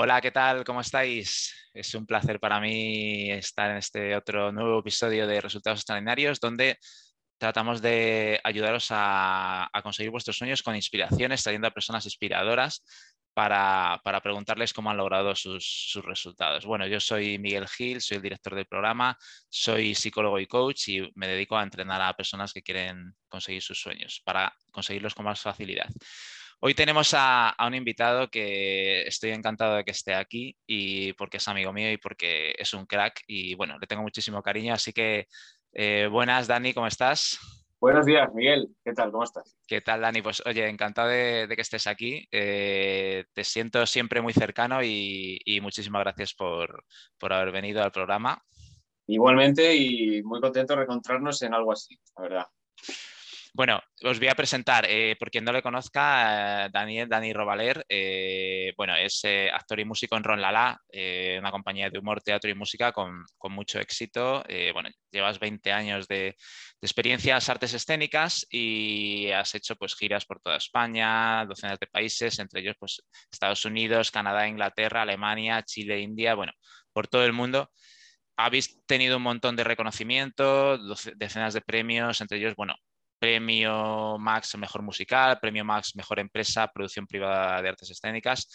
Hola, ¿qué tal? ¿Cómo estáis? Es un placer para mí estar en este otro nuevo episodio de Resultados Extraordinarios, donde tratamos de ayudaros a, conseguir vuestros sueños con inspiraciones, trayendo a personas inspiradoras para, preguntarles cómo han logrado sus, resultados. Bueno, yo soy Miguel Gil, soy el director del programa, soy psicólogo y coach y me dedico a entrenar a personas que quieren conseguir sus sueños para conseguirlos con más facilidad. Hoy tenemos a, un invitado que estoy encantado de que esté aquí y porque es amigo mío y porque es un crack y bueno, le tengo muchísimo cariño. Así que eh, buenas, Dani, ¿cómo estás? Buenos días, Miguel. ¿Qué tal? ¿Cómo estás? ¿Qué tal, Dani? Pues oye, encantado de, que estés aquí. Eh, te siento siempre muy cercano y, muchísimas gracias por, por haber venido al programa. Igualmente y muy contento de encontrarnos en algo así, la verdad. Bueno, os voy a presentar, eh, por quien no le conozca, eh, Daniel, Dani Robaler, eh, bueno, es actor y músico en Ron Lala, una compañía de humor, teatro y música con, mucho éxito. bueno, llevas 20 años de, experiencias artes escénicas y has hecho pues giras por toda España, docenas de países, entre ellos pues Estados Unidos, Canadá, Inglaterra, Alemania, Chile, India, bueno, por todo el mundo habéis tenido un montón de reconocimiento, decenas de premios, entre ellos, bueno, premio Max Mejor Musical, premio Max Mejor Empresa, Producción Privada de Artes Escénicas.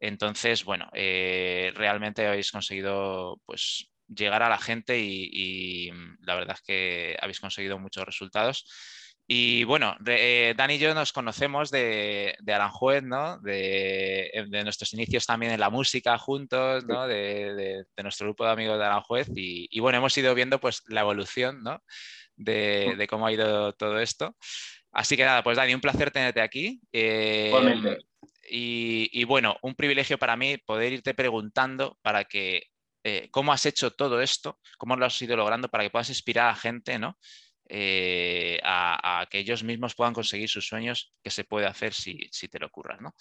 Entonces, bueno, eh, realmente habéis conseguido pues, llegar a la gente y, la verdad es que habéis conseguido muchos resultados. Y bueno, eh, Dani y yo nos conocemos de, Aranjuez, ¿no? De, nuestros inicios también en la música juntos, ¿no? De, nuestro grupo de amigos de Aranjuez. Y, y, bueno, hemos ido viendo pues la evolución, ¿no? De, cómo ha ido todo esto. Así que nada, pues Dani, un placer tenerte aquí. Eh, y, bueno, un privilegio para mí poder irte preguntando para que eh, cómo has hecho todo esto, cómo lo has ido logrando para que puedas inspirar a gente, ¿no? Eh, a, que ellos mismos puedan conseguir sus sueños, que se puede hacer si, te lo ocurra, ¿no?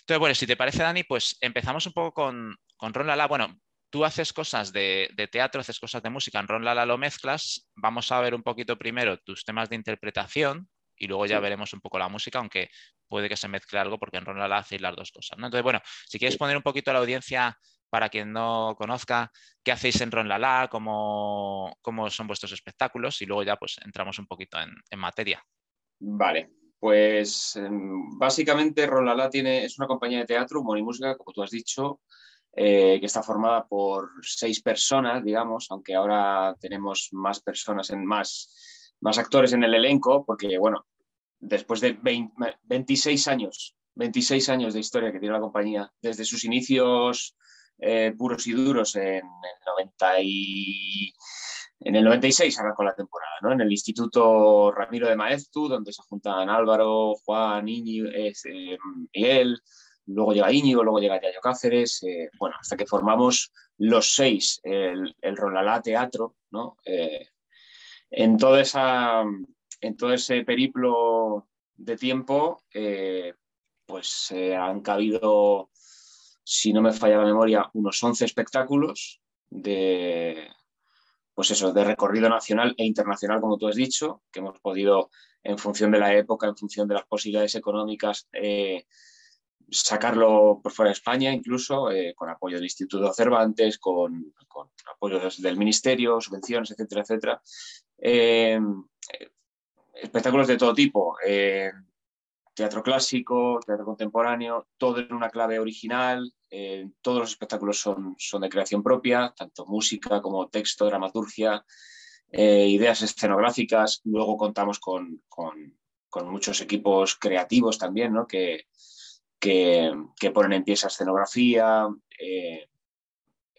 Entonces, bueno, si te parece, Dani, pues empezamos un poco con, con Ron Lala. Bueno, tú haces cosas de, teatro, haces cosas de música, en Ron Lala lo mezclas. Vamos a ver un poquito primero tus temas de interpretación y luego ya veremos un poco la música, aunque puede que se mezcle algo porque en Ron Lala hacéis las dos cosas. Entonces, bueno, si quieres poner un poquito a la audiencia para quien no conozca qué hacéis en Ron Lala, cómo, cómo son vuestros espectáculos y luego ya pues entramos un poquito en, materia. Vale, pues em, básicamente Ron Lala tiene, es una compañía de teatro, humor y música, como tú has dicho, eh, que está formada por seis personas, digamos, aunque ahora tenemos más personas, en, más, actores en el elenco, porque, bueno, después de 26 años, 26 años de historia que tiene la compañía, desde sus inicios eh, puros y duros en el 90 En el 96 arrancó la temporada, ¿no? En el Instituto Ramiro de Maeztu, donde se juntan Álvaro, Juan, Iñi, eh, Miguel, luego llega Íñigo, luego llega Yayo Cáceres, eh, bueno, hasta que formamos los seis, el, el Rolalá Teatro, ¿no? Eh, en, todo esa, en todo ese periplo de tiempo, eh, pues han cabido, si no me falla la memoria, unos 11 espectáculos de, pues eso, de recorrido nacional e internacional, como tú has dicho, que hemos podido, en función de la época, en función de las posibilidades económicas, sacarlo por fuera de España, incluso eh, con apoyo del Instituto Cervantes, con, con apoyo del Ministerio, subvenciones, etcétera, etcétera. Eh, espectáculos de todo tipo, eh, teatro clásico, teatro contemporáneo, todo en una clave original. todos los espectáculos son, son de creación propia, tanto música como texto, dramaturgia, ideas escenográficas. Luego contamos con, con, con muchos equipos creativos también, ¿no? que, que, ponen en pie esa escenografía, eh,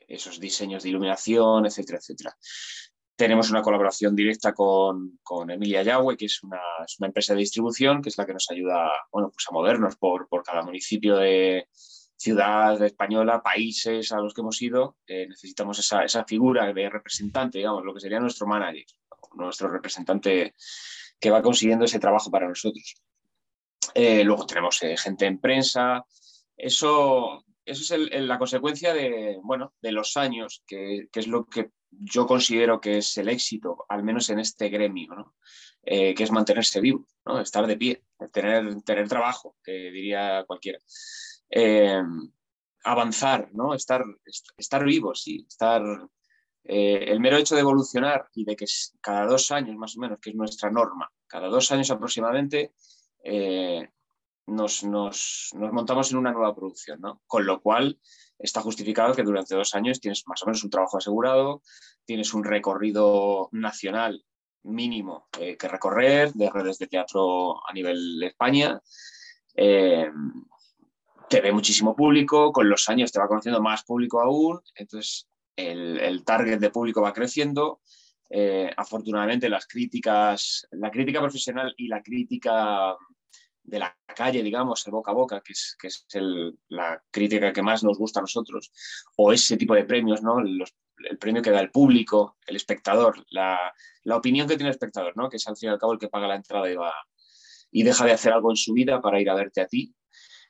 esos diseños de iluminación, etcétera, etcétera. Tenemos una colaboración directa con, Emilia Yagüe, que es una, empresa de distribución, que es la que nos ayuda bueno, pues a movernos por, cada municipio de ciudad española, países a los que hemos ido. Eh, necesitamos esa, esa, figura de representante, digamos, lo que sería nuestro manager, nuestro representante que va consiguiendo ese trabajo para nosotros. Eh, luego tenemos eh, gente en prensa. Eso, eso es la consecuencia de, bueno, de los años, que, es lo que yo considero que es el éxito, al menos en este gremio, eh, que es mantenerse vivo, ¿no? estar de pie, tener, tener trabajo, que diría cualquiera. avanzar, ¿no? Estar, estar vivos, sí, estar... El mero hecho de evolucionar y de que cada dos años más o menos, que es nuestra norma, cada dos años aproximadamente, eh, nos, nos, nos, montamos en una nueva producción, ¿no? Con lo cual está justificado que durante dos años tienes más o menos un trabajo asegurado, tienes un recorrido nacional mínimo eh, que recorrer de redes de teatro a nivel de España. Eh, te ve muchísimo público, con los años te va conociendo más público aún, entonces el, el target de público va creciendo. Afortunadamente las críticas, la crítica profesional y la crítica de la calle, digamos, el boca a boca, que es, que es la crítica que más nos gusta a nosotros, o ese tipo de premios, ¿no? el premio que da el público, el espectador, la, la, opinión que tiene el espectador, ¿no? que es al fin y al cabo el que paga la entrada y, va, y deja de hacer algo en su vida para ir a verte a ti.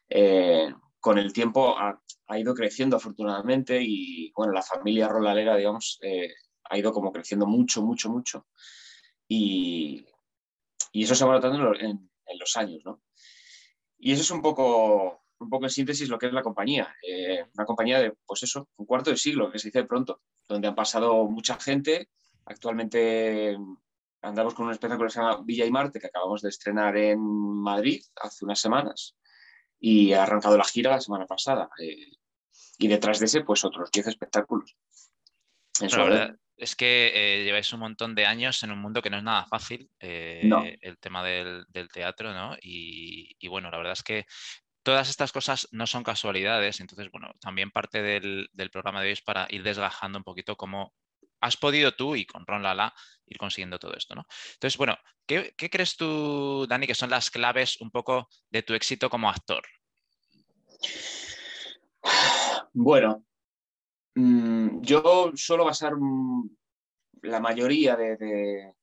Eh, con el tiempo ha, ha, ido creciendo afortunadamente y bueno, la familia rolalera, digamos, eh, ha ido como creciendo mucho, mucho, mucho. Y, y eso se va notando en, en los años, ¿no? Y eso es un poco, un poco en síntesis lo que es la compañía. Eh, una compañía de, pues eso, un cuarto de siglo, que se dice pronto, donde han pasado mucha gente. Actualmente andamos con un espectáculo que se llama Villa y Marte, que acabamos de estrenar en Madrid hace unas semanas y ha arrancado la gira la semana pasada. Eh, y detrás de ese, pues otros 10 espectáculos. Eso, verdad, es que eh, lleváis un montón de años en un mundo que no es nada fácil, eh, el tema del, teatro, ¿no? Y, bueno, la verdad es que todas estas cosas no son casualidades, entonces, bueno, también parte del, programa de hoy es para ir desgajando un poquito cómo has podido tú y con Ron Lala ir consiguiendo todo esto, ¿no? Entonces, bueno, ¿qué, ¿qué crees tú, Dani, que son las claves un poco de tu éxito como actor? Bueno, Mm, yo suelo basar mm, la mayoría de,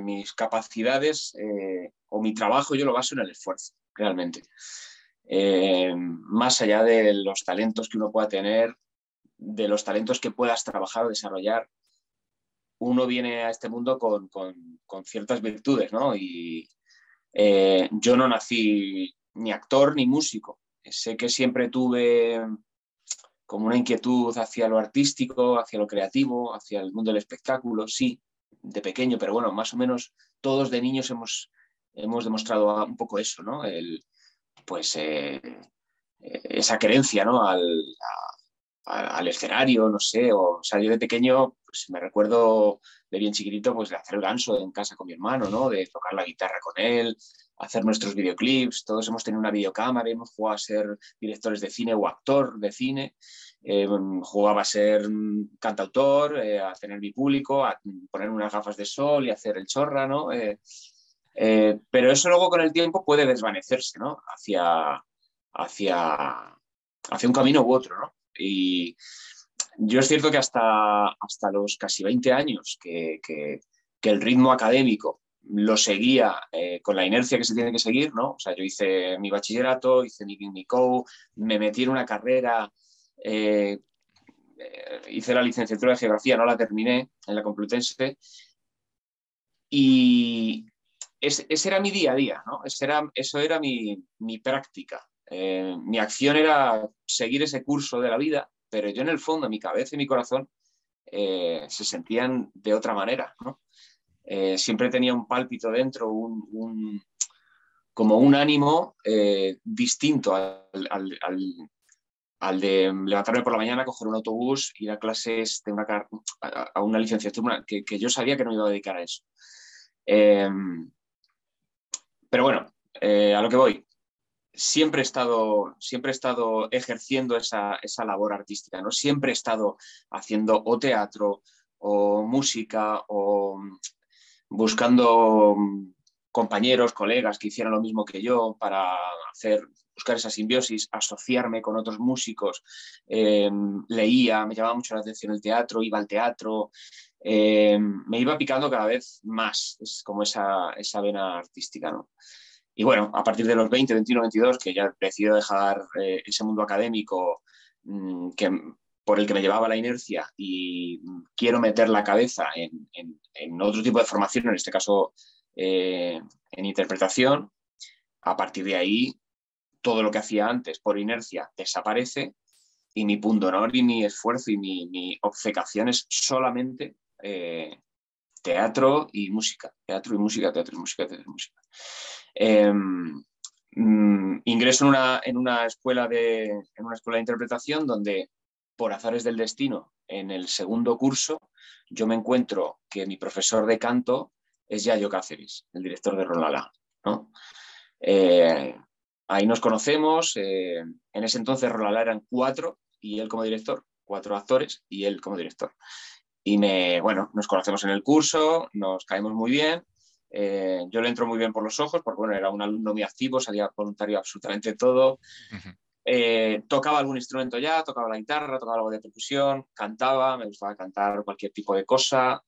mis capacidades eh, o mi trabajo, yo lo baso en el esfuerzo, realmente. Eh, más allá de los talentos que uno pueda tener, de los talentos que puedas trabajar o desarrollar, uno viene a este mundo con, ciertas virtudes, ¿no? Y eh, yo no nací ni actor ni músico. Sé que siempre tuve como una inquietud hacia lo artístico, hacia lo creativo, hacia el mundo del espectáculo, sí, de pequeño, pero bueno, más o menos todos de niños hemos, hemos demostrado un poco eso, ¿no? El, pues eh, esa creencia, ¿no? Al, al, escenario, no sé, o, yo de pequeño, pues me recuerdo de bien chiquitito, pues de hacer el ganso en casa con mi hermano, ¿no? De tocar la guitarra con él, hacer nuestros videoclips, todos hemos tenido una videocámara, hemos jugado a ser directores de cine o actor de cine, eh, jugaba a ser cantautor, eh, a tener mi público, a poner unas gafas de sol y hacer el chorra, ¿no? Eh, pero eso luego con el tiempo puede desvanecerse, ¿no? Hacia, hacia, hacia un camino u otro, ¿no? Y yo es cierto que hasta, hasta los casi 20 años que, que el ritmo académico lo seguía eh, con la inercia que se tiene que seguir, ¿no? O sea, yo hice mi bachillerato, hice mi, mi me metí en una carrera, eh, eh, hice la licenciatura de geografía, no la terminé en la Complutense, y ese, era mi día a día, ¿no? era, eso era mi, mi práctica. mi acción era seguir ese curso de la vida, pero yo en el fondo, mi cabeza y mi corazón se sentían de otra manera, ¿no? Eh, siempre tenía un pálpito dentro, un, como un ánimo eh, distinto al, de levantarme por la mañana, coger un autobús, ir a clases de una, a, una licenciatura que, yo sabía que no me iba a dedicar a eso. Em, pero bueno, eh, a lo que voy. Siempre he estado, siempre estado ejerciendo esa, esa labor artística, ¿no? Siempre he estado haciendo o teatro o música o buscando mm, compañeros, colegas que hicieran lo mismo que yo para hacer, buscar esa simbiosis, asociarme con otros músicos. Em, leía, me llamaba mucho la atención el teatro, iba al teatro, em, me iba picando cada vez más, es como esa, esa vena artística. ¿no? Y bueno, a partir de los 20, 21, 22, que ya decido dejar eh, ese mundo académico mm, que por el que me llevaba la inercia y quiero meter la cabeza en, otro tipo de formación, en este caso eh, en interpretación, a partir de ahí todo lo que hacía antes por inercia desaparece y mi pundonor y mi esfuerzo y mi, obcecación es solamente eh, teatro y música, teatro y música, teatro y música, teatro y música. Em, mm, ingreso en una, en una, escuela de, en una escuela de interpretación donde, por azares del destino, en el segundo curso, yo me encuentro que mi profesor de canto es Yayo Cáceres, el director de Rolala. Eh, ahí nos conocemos. Eh, en ese entonces Rolala eran cuatro y él como director, cuatro actores y él como director. Y me, bueno, nos conocemos en el curso, nos caemos muy bien. Eh, yo le entro muy bien por los ojos, porque bueno, era un alumno muy activo, salía voluntario absolutamente todo. Tocaba algún instrumento ya, tocaba la guitarra, tocaba algo de percusión, cantaba, me gustaba cantar cualquier tipo de cosa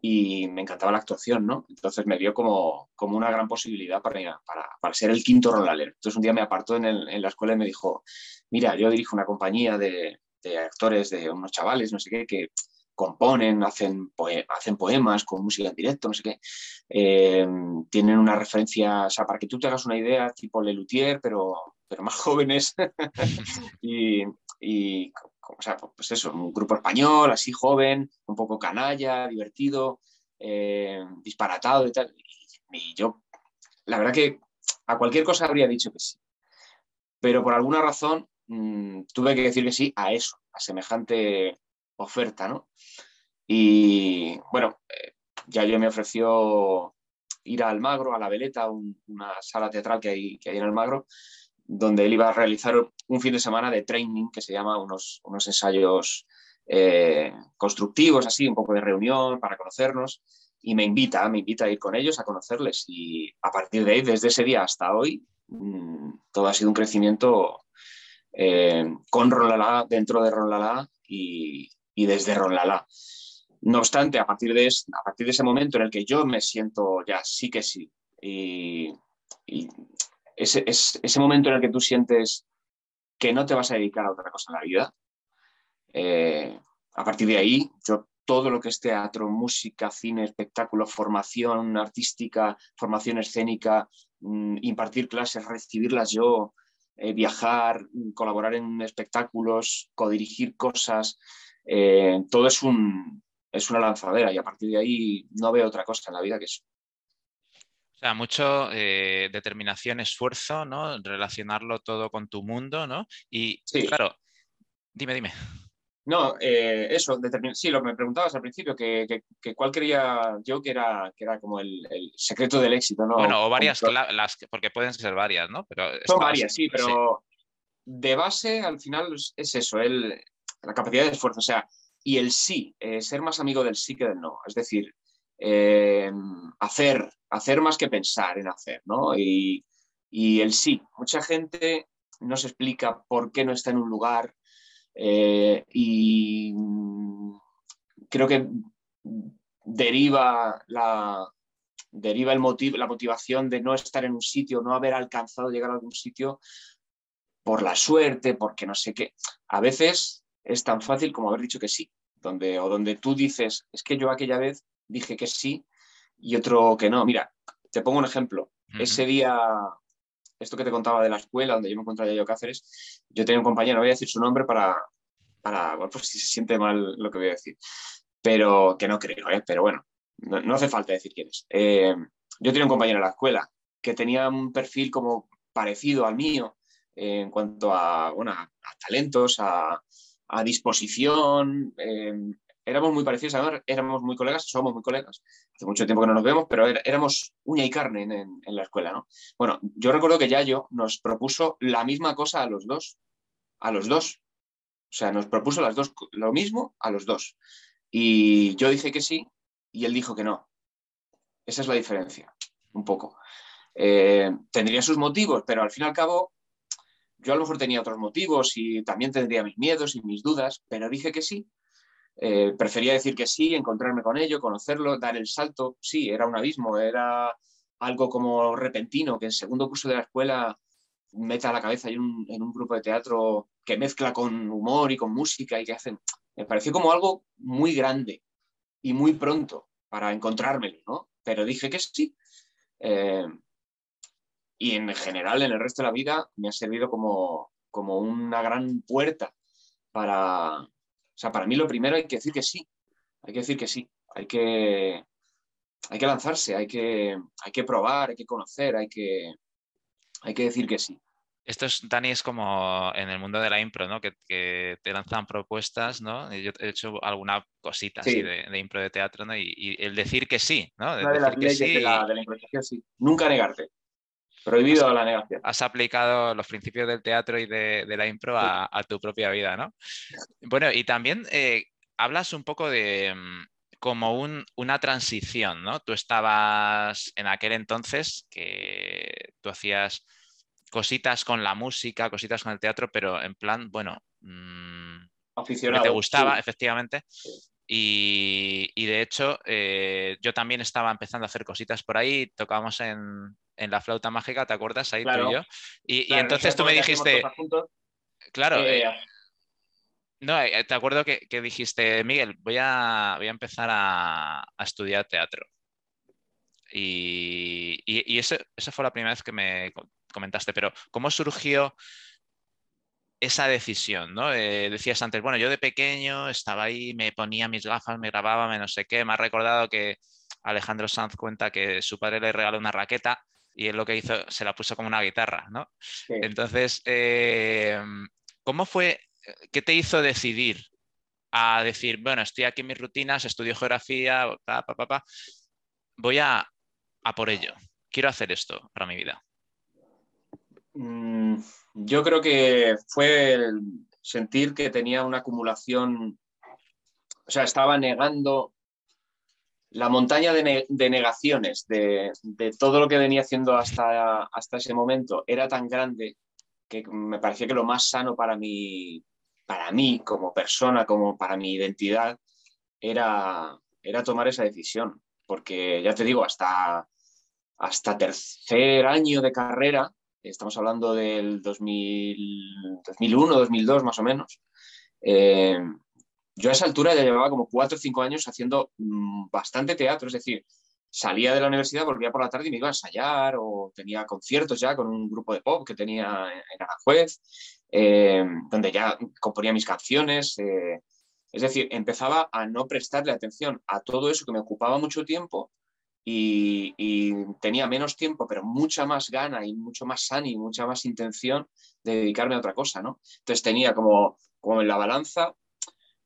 y me encantaba la actuación, ¿no? Entonces me dio como, como una gran posibilidad para, para, para ser el quinto rolalero. Entonces un día me apartó en, en, la escuela y me dijo, mira, yo dirijo una compañía de, de, actores, de unos chavales, no sé qué, que componen, hacen, hacen poemas con música en directo, no sé qué. Eh, tienen una referencia, o sea, para que tú te hagas una idea, tipo Lelutier, pero, pero más jóvenes. y, y o sea, pues eso, un grupo español, así joven, un poco canalla, divertido, eh, disparatado y tal. Y, yo, la verdad que a cualquier cosa habría dicho que sí. Pero por alguna razón mm, tuve que decir que sí a eso, a semejante oferta, ¿no? Y bueno, eh, ya yo me ofreció ir a Almagro, a La Veleta, una sala teatral que hay, que hay en Almagro, donde él iba a realizar un fin de semana de training que se llama unos, unos ensayos eh, constructivos, así, un poco de reunión para conocernos. Y me invita, me invita a ir con ellos, a conocerles. Y a partir de ahí, desde ese día hasta hoy, mm, todo ha sido un crecimiento eh, con Ronlalá, dentro de Ronlalá y, y desde Ronlalá. No obstante, a partir, de, a partir de ese momento en el que yo me siento ya sí que sí, y, ese, ese, momento en el que tú sientes que no te vas a dedicar a otra cosa en la vida, eh, a partir de ahí, yo todo lo que es teatro, música, cine, espectáculo, formación artística, formación escénica, mm, impartir clases, recibirlas yo, eh, viajar, colaborar en espectáculos, codirigir cosas, eh, todo es, un, es una lanzadera y a partir de ahí no veo otra cosa en la vida que eso. O sea, mucho eh, determinación, esfuerzo, ¿no? Relacionarlo todo con tu mundo, ¿no? Y claro, dime, dime. No, eh, eso, sí, lo que me preguntabas al principio, que, cuál creía yo que era, que era como el, secreto del éxito, ¿no? Bueno, o varias, las, porque pueden ser varias, ¿no? Pero Son varias, sí, pero de base al final es eso, el, la capacidad de esfuerzo, o sea, y el sí, eh, ser más amigo del sí que del no. Es decir, eh, hacer, hacer más que pensar en hacer, ¿no? Y, el sí. Mucha gente no se explica por qué no está en un lugar eh, y creo que deriva la, deriva el la motivación de no estar en un sitio, no haber alcanzado llegar a algún sitio por la suerte, porque no sé qué. A veces es tan fácil como haber dicho que sí, donde, o donde tú dices, es que yo aquella vez dije que sí y otro que no. Mira, te pongo un ejemplo. Ese día, esto que te contaba de la escuela, donde yo me encontraba yo Cáceres, yo tenía un compañero, voy a decir su nombre para, para bueno, pues si se siente mal lo que voy a decir, pero que no creo, ¿eh? pero bueno, no, hace falta decir quién es. Eh, yo tenía un compañero en la escuela que tenía un perfil como parecido al mío en cuanto a, bueno, a, talentos, a, a disposición, eh, éramos muy parecidos, además éramos muy colegas, somos muy colegas. Hace mucho tiempo que no nos vemos, pero éramos uña y carne en, la escuela, ¿no? Bueno, yo recuerdo que Yayo nos propuso la misma cosa a los dos, a los dos. O sea, nos propuso las dos, lo mismo a los dos. Y yo dije que sí y él dijo que no. Esa es la diferencia, un poco. Eh, tendría sus motivos, pero al fin y al cabo, yo a lo mejor tenía otros motivos y también tendría mis miedos y mis dudas, pero dije que sí eh, prefería decir que sí, encontrarme con ello, conocerlo, dar el salto. Sí, era un abismo, era algo como repentino, que en segundo curso de la escuela meta la cabeza en un, grupo de teatro que mezcla con humor y con música y que hacen... Me pareció como algo muy grande y muy pronto para encontrármelo, ¿no? Pero dije que sí. Eh, y en general, en el resto de la vida, me ha servido como, como una gran puerta para, o sea, para mí lo primero hay que decir que sí, hay que decir que sí, hay que, hay que lanzarse, hay que, hay que probar, hay que conocer, hay que, hay que decir que sí. Esto es, Dani, es como en el mundo de la impro, ¿no? Que, te lanzan propuestas, ¿no? Yo he hecho alguna cosita así de, impro de teatro, ¿no? Y, el decir que sí, ¿no? Una de las leyes de, la, de la improvisación, sí. Nunca negarte. Prohibido la negación. Has aplicado los principios del teatro y de, la impro a, tu propia vida, ¿no? Bueno, y también eh, hablas un poco de mm, como una transición, ¿no? Tú estabas en aquel entonces que tú hacías cositas con la música, cositas con el teatro, pero en plan, bueno, mmm, Aficionado, te gustaba, efectivamente. Y, de hecho, eh, yo también estaba empezando a hacer cositas por ahí, tocábamos en, la flauta mágica, ¿te acuerdas? Ahí tú y yo. Y, entonces tú me dijiste, claro, eh, eh, no, te acuerdo que, dijiste, Miguel, voy a, voy a empezar a, estudiar teatro. Y, y, esa fue la primera vez que me comentaste, pero ¿cómo surgió esa decisión? ¿no? Eh, decías antes, bueno, yo de pequeño estaba ahí, me ponía mis gafas, me grababa, me no sé qué, me ha recordado que Alejandro Sanz cuenta que su padre le regaló una raqueta y él lo que hizo, se la puso como una guitarra, ¿no? Entonces, eh, ¿cómo fue, qué te hizo decidir a decir, bueno, estoy aquí en mis rutinas, estudio geografía, pa, pa, pa, voy a, a por ello, quiero hacer esto para mi vida? Mm, yo creo que fue el sentir que tenía una acumulación, o sea, estaba negando la montaña de, negaciones de, todo lo que venía haciendo hasta, ese momento era tan grande que me parecía que lo más sano para mí, para mí como persona, como para mi identidad, era, tomar esa decisión. Porque ya te digo, hasta, tercer año de carrera estamos hablando del 2001, 2002 más o menos, eh, yo a esa altura ya llevaba como cuatro o cinco años haciendo mm, bastante teatro, es decir, salía de la universidad, volvía por la tarde y me iba a ensayar o tenía conciertos ya con un grupo de pop que tenía en Aranjuez, eh, donde ya componía mis canciones. Eh, es decir, empezaba a no prestarle atención a todo eso que me ocupaba mucho tiempo y, tenía menos tiempo, pero mucha más gana y mucho más ánimo, mucha más intención de dedicarme a otra cosa, ¿no? Entonces tenía como, como en la balanza,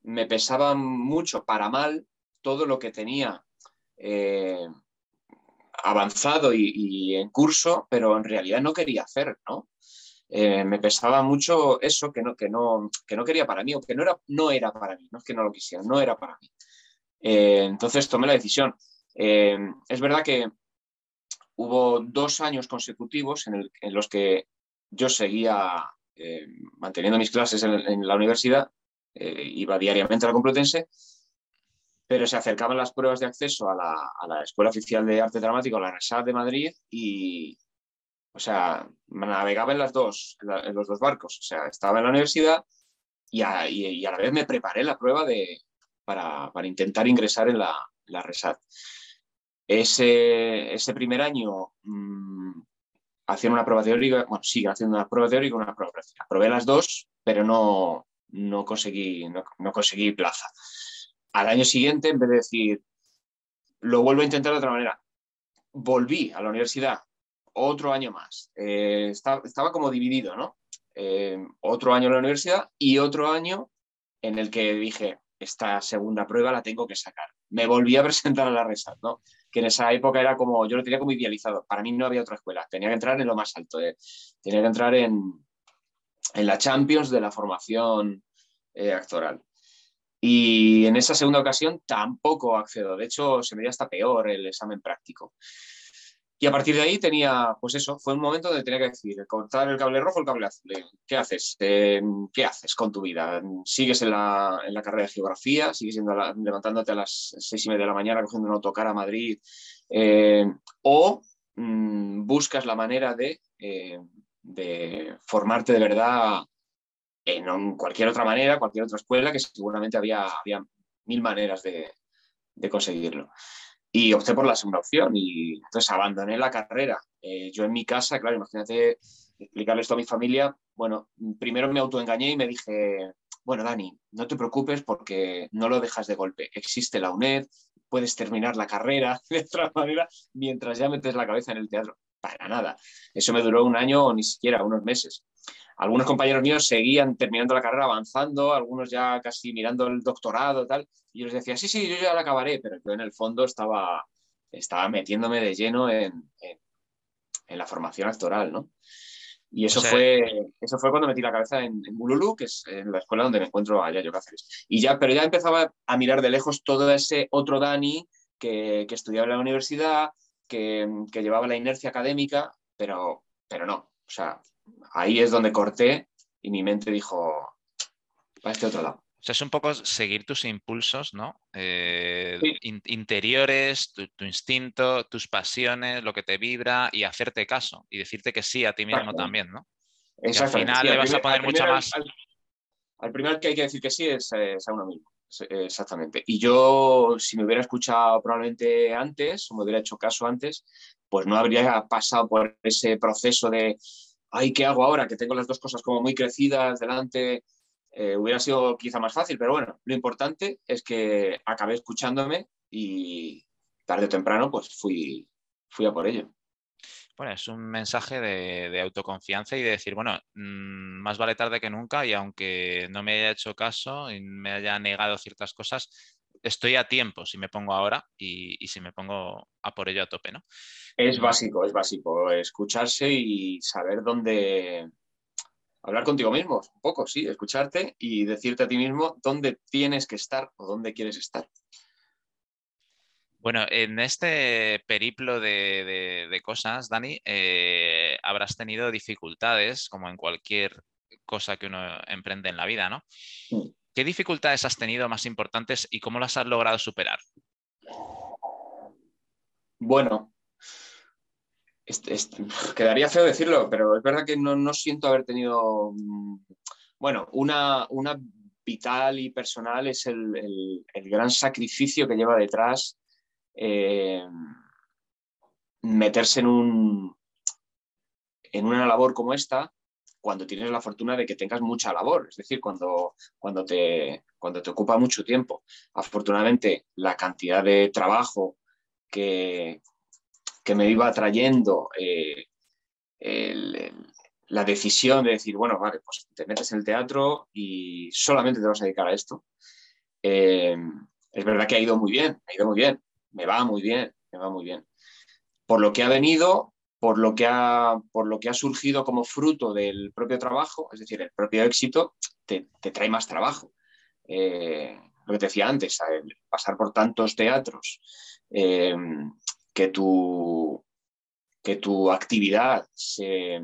me pesaba mucho para mal todo lo que tenía eh, avanzado y, en curso, pero en realidad no quería hacer, ¿no? Eh, me pesaba mucho eso que no, que, no, que no quería para mí o que no era, no era para mí, no es que no lo quisiera, no era para mí. Eh, entonces tomé la decisión. Es verdad que hubo dos años consecutivos en, los que yo seguía manteniendo mis clases en, la universidad, eh, iba diariamente a la Complutense, pero se acercaban las pruebas de acceso a la, Escuela Oficial de Arte Dramático, a la RESAD de Madrid, y, o sea, navegaba en, las dos, en, los dos barcos. O sea, estaba en la universidad y a, la vez me preparé la prueba de, para, intentar ingresar en la, la RESAD. Ese, ese primer año mmm, una prueba teórica, bueno, sigue haciendo una prueba teórica y una prueba práctica. Probé las dos, pero no, no, conseguí, no, conseguí plaza. Al año siguiente, en vez de decir, lo vuelvo a intentar de otra manera, volví a la universidad otro año más. Eh, estaba, estaba, como dividido, ¿no? Eh, otro año en la universidad y otro año en el que dije, esta segunda prueba la tengo que sacar. Me volví a presentar a la RESAT, ¿no? que en esa época era como, yo lo tenía como idealizado. Para mí no había otra escuela, tenía que entrar en lo más alto, eh. tenía que entrar en, en, la Champions de la formación eh, actoral. Y en esa segunda ocasión tampoco accedo, de hecho se me dio hasta peor el examen práctico. Y a partir de ahí tenía, pues eso, fue un momento donde tenía que decir, cortar el cable rojo o el cable azul. ¿Qué haces? Eh, ¿Qué haces con tu vida? ¿Sigues en la, en la carrera de geografía? ¿Sigues levantándote a las seis y media de la mañana cogiendo un autocar a Madrid? Eh, ¿O mm, buscas la manera de, eh, de formarte de verdad en cualquier otra manera, cualquier otra escuela, que seguramente había, había mil maneras de, conseguirlo y opté por la segunda opción y entonces abandoné la carrera. Eh, yo en mi casa, claro, imagínate explicarle esto a mi familia, bueno, primero me autoengañé y me dije, bueno, Dani, no te preocupes porque no lo dejas de golpe. Existe la UNED, puedes terminar la carrera de otra manera mientras ya metes la cabeza en el teatro. Para nada. Eso me duró un año o ni siquiera unos meses. Algunos compañeros míos seguían terminando la carrera, avanzando, algunos ya casi mirando el doctorado, tal. Y yo les decía, sí, sí, yo ya la acabaré, pero yo en el fondo estaba, estaba metiéndome de lleno en, en la formación actoral, ¿no? Y eso, fue, eso fue cuando metí la cabeza en, en, Bululu, que es en la escuela donde me encuentro allá yo Cáceres. Y ya, pero ya empezaba a mirar de lejos todo ese otro Dani que, que estudiaba en la universidad, que, que, llevaba la inercia académica, pero, pero no. O sea, ahí es donde corté y mi mente dijo, para este otro lado. O sea, es un poco seguir tus impulsos, ¿no? Eh, interiores, tu, instinto, tus pasiones, lo que te vibra y hacerte caso y decirte que sí a ti mismo también, ¿no? al final le vas a poner mucha más. Al, primer que hay que decir que sí es, a uno mismo. Exactamente. Y yo, si me hubiera escuchado probablemente antes, o me hubiera hecho caso antes, pues no habría pasado por ese proceso de, ay, ¿qué hago ahora? Que tengo las dos cosas como muy crecidas delante eh, hubiera sido quizá más fácil, pero bueno, lo importante es que acabé escuchándome y tarde o temprano pues fui, fui a por ello. Bueno, es un mensaje de, autoconfianza y de decir, bueno, mm, más vale tarde que nunca y aunque no me haya hecho caso y me haya negado ciertas cosas, estoy a tiempo si me pongo ahora y, y si me pongo a por ello a tope, ¿no? Es básico, es básico escucharse y saber dónde, hablar contigo mismo, un poco, sí, escucharte y decirte a ti mismo dónde tienes que estar o dónde quieres estar. Bueno, en este periplo de, cosas, Dani, eh, habrás tenido dificultades, como en cualquier cosa que uno emprende en la vida, ¿no? ¿Qué dificultades has tenido más importantes y cómo las has logrado superar? Bueno, quedaría feo decirlo, pero es verdad que no, siento haber tenido, mm, bueno, una, una vital y personal es el, gran sacrificio que lleva detrás eh, meterse en, un, en una labor como esta cuando tienes la fortuna de que tengas mucha labor, es decir, cuando, cuando, te, cuando te ocupa mucho tiempo. Afortunadamente, la cantidad de trabajo que, que me iba trayendo eh, la decisión de decir, bueno, vale, pues te metes en el teatro y solamente te vas a dedicar a esto. Eh, es verdad que ha ido muy bien, ha ido muy bien, me va muy bien, me va muy bien. Por lo que ha venido, por lo que ha, por lo que ha surgido como fruto del propio trabajo, es decir, el propio éxito, te, trae más trabajo. Eh, lo que te decía antes, pasar por tantos teatros, que tu, que tu actividad se,